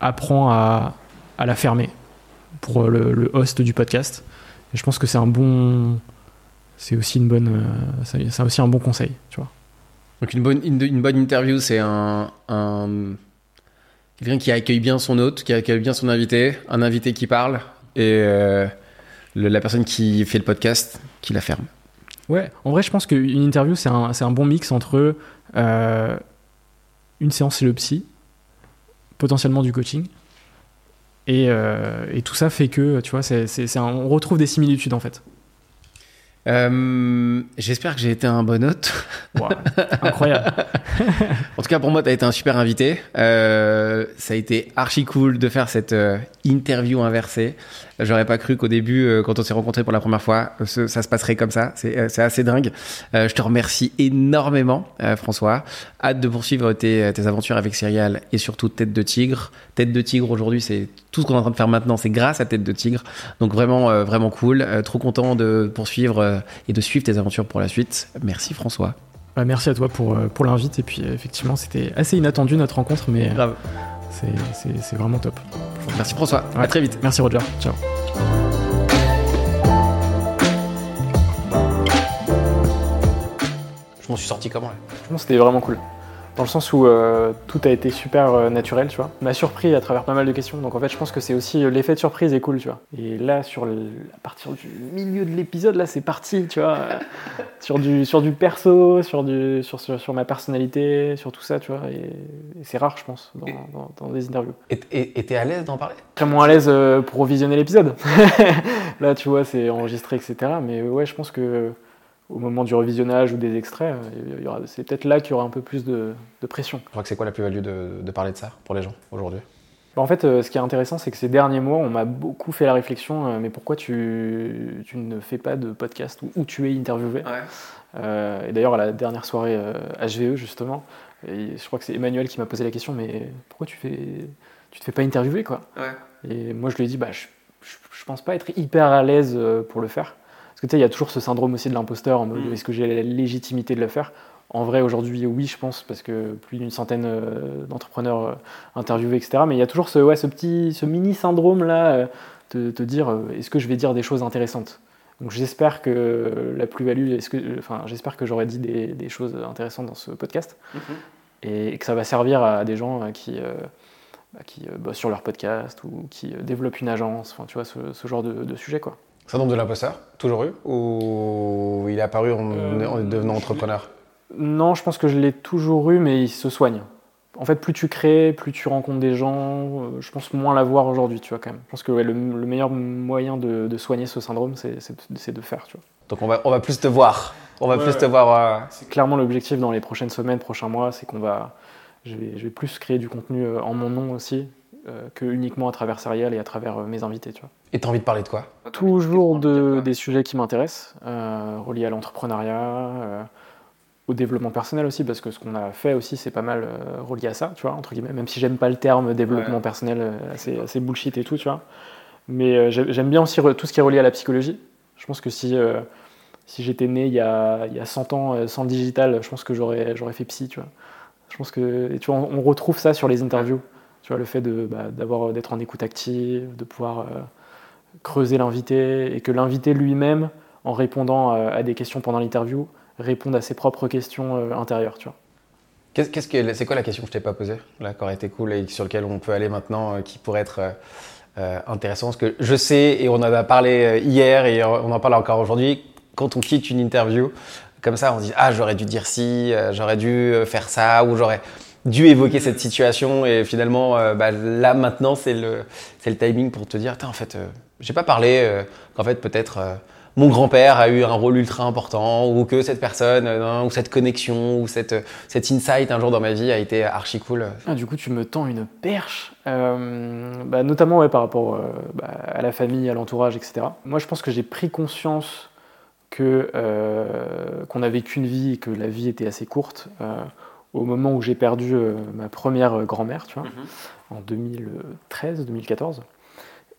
apprends à, à la fermer pour le, host du podcast. Et je pense que c'est un bon. C'est aussi une bonne. c'est aussi un bon conseil, tu vois. Donc une bonne, une, bonne interview, c'est un, un- quelqu'un qui accueille bien son hôte, qui accueille bien son invité, un invité qui parle et la personne qui fait le podcast qui la ferme. Ouais, en vrai, je pense qu'une interview, c'est un, c'est un bon mix entre euh, une séance chez le psy, potentiellement du coaching, et, euh, et tout ça fait que, tu vois, un- on retrouve des similitudes en fait. Euh, J'espère que j'ai été un bon hôte. Wow, incroyable. En tout cas, pour moi, tu as été un super invité. Euh, ça a été archi cool de faire cette interview inversée. J'aurais pas cru qu'au début, euh, quand on s'est rencontrés pour la première fois, euh, ce- ça se passerait comme ça. C'est euh, assez dingue. Euh, je te remercie énormément, François. Hâte de poursuivre tes, tes aventures avec Serial et surtout Tête de Tigre. Tête de Tigre, aujourd'hui, c'est tout ce qu'on est en train de faire maintenant, c'est grâce à Tête de Tigre. Donc vraiment, vraiment cool. Trop content de poursuivre et de suivre tes aventures pour la suite. Merci, François. Bah, merci à toi pour, pour l'invite, et puis effectivement, c'était assez inattendu notre rencontre, mais Grave. C'est- vraiment top. Merci François. À Ouais. très vite. Merci Roger. Ciao. Je m'en suis sorti comment là? Je pense que c'était vraiment cool. Dans le sens où euh, tout a été super euh, naturel, tu vois. M'a surpris à travers pas mal de questions. Donc en fait, je pense que c'est aussi euh, l'effet de surprise est cool, tu vois. Et là, sur le- à partir du milieu de l'épisode, là, c'est parti, tu vois. euh, sur du sur du perso, sur du sur, sur, sur ma personnalité, sur tout ça, tu vois. Et, et c'est rare, je pense, dans, dans- dans des interviews. Et t'es à l'aise d'en parler? Vraiment à l'aise pour revisionner l'épisode. là, tu vois, c'est enregistré, etc. Mais ouais, je pense que au moment du revisionnage ou des extraits, euh, c'est peut-être là qu'il y aura un peu plus de, de pression. Je crois que c'est quoi la plus-value de, de parler de ça pour les gens aujourd'hui? Bah, En fait, euh, ce qui est intéressant, c'est que ces derniers mois, on m'a beaucoup fait la réflexion, euh, mais pourquoi tu, tu ne fais pas de podcast où, où tu es interviewé? Euh, Et d'ailleurs, à la dernière soirée HVE, justement, et je crois que c'est Emmanuel qui m'a posé la question, mais pourquoi tu fais, tu te fais pas interviewer, quoi? Et moi, je lui ai dit, bah, je, je, je pense pas être hyper à l'aise pour le faire. Parce que tu sais, il y a toujours ce syndrome aussi de l'imposteur, en mode, Mm. est-ce que j'ai la légitimité de le faire? En vrai, aujourd'hui, oui, je pense, parce que plus d'une centaine euh, d'entrepreneurs euh, interviewés, etc. Mais il y a toujours ce, ouais, ce petit, ce mini syndrome là, euh, de te dire, est-ce que je vais dire des choses intéressantes? Donc j'espère que la plus-value, enfin, j'espère que j'aurai dit des, des choses intéressantes dans ce podcast et que ça va servir à des gens qui, bah, qui bossent sur leur podcast ou qui développent une agence, enfin, tu vois, ce, ce genre de, de sujet, quoi. Syndrome de l'imposteur, toujours eu Ou il est apparu en, Euh, en devenant entrepreneur? Non, je pense que je l'ai toujours eu, mais il se soigne. En fait, plus tu crées, plus tu rencontres des gens, euh, je pense moins l'avoir aujourd'hui, tu vois, quand même. Je pense que ouais, le, le meilleur moyen de, de soigner ce syndrome, c'est de faire, tu vois. Donc on va, on va plus te voir. On va Ouais, plus te voir. euh, C'est clairement l'objectif dans les prochaines semaines, prochains mois, c'est qu'on va, je vais, je vais plus créer du contenu en mon nom aussi, que uniquement à travers Serial et à travers euh, mes invités, tu vois. Et t'as envie de parler de quoi? Toujours de, des sujets qui m'intéressent, euh, reliés à l'entrepreneuriat, euh, au développement personnel aussi, parce que ce qu'on a fait aussi, c'est pas mal euh, relié à ça, tu vois, entre guillemets, même si j'aime pas le terme développement Ouais. personnel, euh, assez, assez bullshit et tout, tu vois. Mais euh, j'ai- j'aime bien aussi tout ce qui est relié à la psychologie. Je pense que si, euh, si j'étais né il y, a, il y a 100 ans euh, sans le digital, je pense que j'aurais j'aurais fait psy, tu vois. Je pense que, et tu vois, on, on retrouve ça sur les interviews, tu vois, le fait bah, d'avoir, d'être en écoute active, de pouvoir euh, creuser l'invité, et que l'invité lui-même, en répondant à, à des questions pendant l'interview, réponde à ses propres questions euh, intérieures, tu vois. Que c'est quoi la question que je t'ai pas posée là, qui aurait été cool et sur lequel on peut aller maintenant, euh, qui pourrait être euh, euh, intéressant? Parce que je sais et on en a parlé euh, hier et on en parle encore aujourd'hui. Quand on quitte une interview comme ça, on se dit ah j'aurais dû dire ci, euh, j'aurais dû euh, faire ça ou j'aurais dû évoquer cette situation et finalement euh, bah, là maintenant c'est le c'est le timing pour te dire en fait euh, j'ai pas parlé euh, qu'en fait peut-être mon grand-père a eu un rôle ultra important ou que cette personne non, ou cette connexion ou cette cet insight un jour dans ma vie a été archi cool. Ah, du coup, tu me tends une perche, bah, notamment par rapport bah, à la famille, à l'entourage, etc. Moi, je pense que j'ai pris conscience que qu'on n'avait qu'une vie et que la vie était assez courte au moment où j'ai perdu euh, ma première euh, grand-mère, tu vois, en 2013-2014.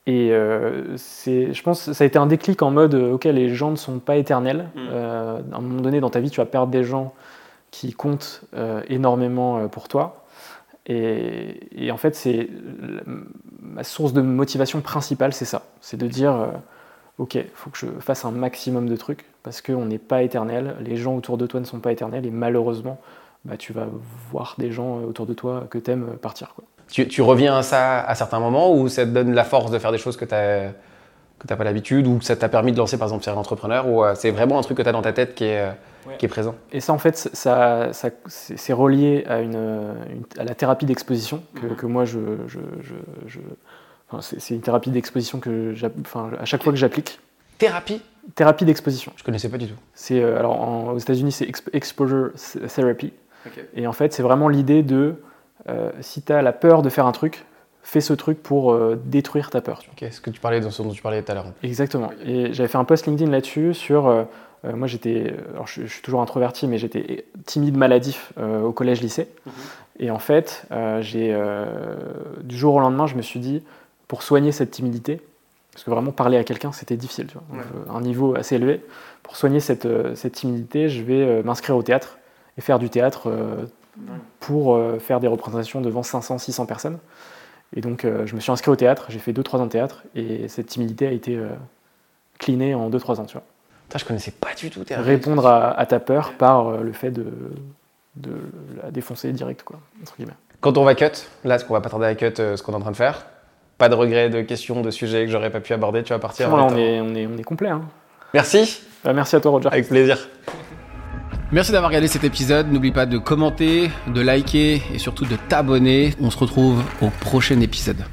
Et euh, je pense que ça a été un déclic en mode, euh, ok, les gens ne sont pas éternels. Euh, à un moment donné, dans ta vie, tu vas perdre des gens qui comptent euh, énormément pour toi. Et, et en fait, c'est ma source de motivation principale, c'est ça. C'est de dire, ok, il faut que je fasse un maximum de trucs parce qu'on n'est pas éternel. Les gens autour de toi ne sont pas éternels et malheureusement, bah, tu vas voir des gens euh, autour de toi que tu aimes partir. Quoi. Tu, tu reviens à ça à certains moments ou ça te donne la force de faire des choses que tu n'as que t'as pas l'habitude ou que ça t'a permis de lancer par exemple Serial Entrepreneur ou euh, c'est vraiment un truc que tu as dans ta tête qui est, euh, Ouais. qui est présent? Et ça, en fait, ça, ça- c'est relié à, une, une- à la thérapie d'exposition que, Mhm. que moi, je, je, je- je- enfin, c'est une thérapie d'exposition que, enfin, à chaque fois que j'applique. Thérapie? Thérapie d'exposition. Je connaissais pas du tout. C'est euh, alors en- aux États-Unis, c'est exp- exposure therapy. Et en fait, c'est vraiment l'idée de euh, si tu as la peur de faire un truc, fais ce truc pour euh, détruire ta peur. tu vois. Ok, ce que tu parlais de ce dont tu parlais tout à l'heure. Exactement. Et j'avais fait un post LinkedIn là-dessus sur. euh, moi, j'étais. Alors, je, je suis toujours introverti, mais j'étais timide, maladif euh, au collège-lycée. Et en fait, euh, j'ai. euh, du jour au lendemain, je me suis dit, pour soigner cette timidité, parce que vraiment parler à quelqu'un, c'était difficile, tu vois, Donc, un niveau assez élevé. Pour soigner cette, cette timidité, je vais euh, m'inscrire au théâtre et faire du théâtre euh, pour euh, faire des représentations devant 500, 600 personnes. Et donc, euh, je me suis inscrit au théâtre, j'ai fait 2-3 ans de théâtre, et cette timidité a été euh, clinée en 2-3 ans, tu vois. Putain, je connaissais pas du tout tes Répondre à, à ta peur par euh, le fait de, de la défoncer direct, quoi, entre guillemets. Quand on va cut, là, ce qu'on va pas tarder à cut, euh, ce qu'on est en train de faire, pas de regrets, de questions, de sujets que j'aurais pas pu aborder, tu vas partir. En on, est, on, est, on est complet. Hein. Merci, Bah, merci à toi, Roger. avec plaisir. Merci d'avoir regardé cet épisode. N'oublie pas de commenter, de liker et surtout de t'abonner. On se retrouve au prochain épisode.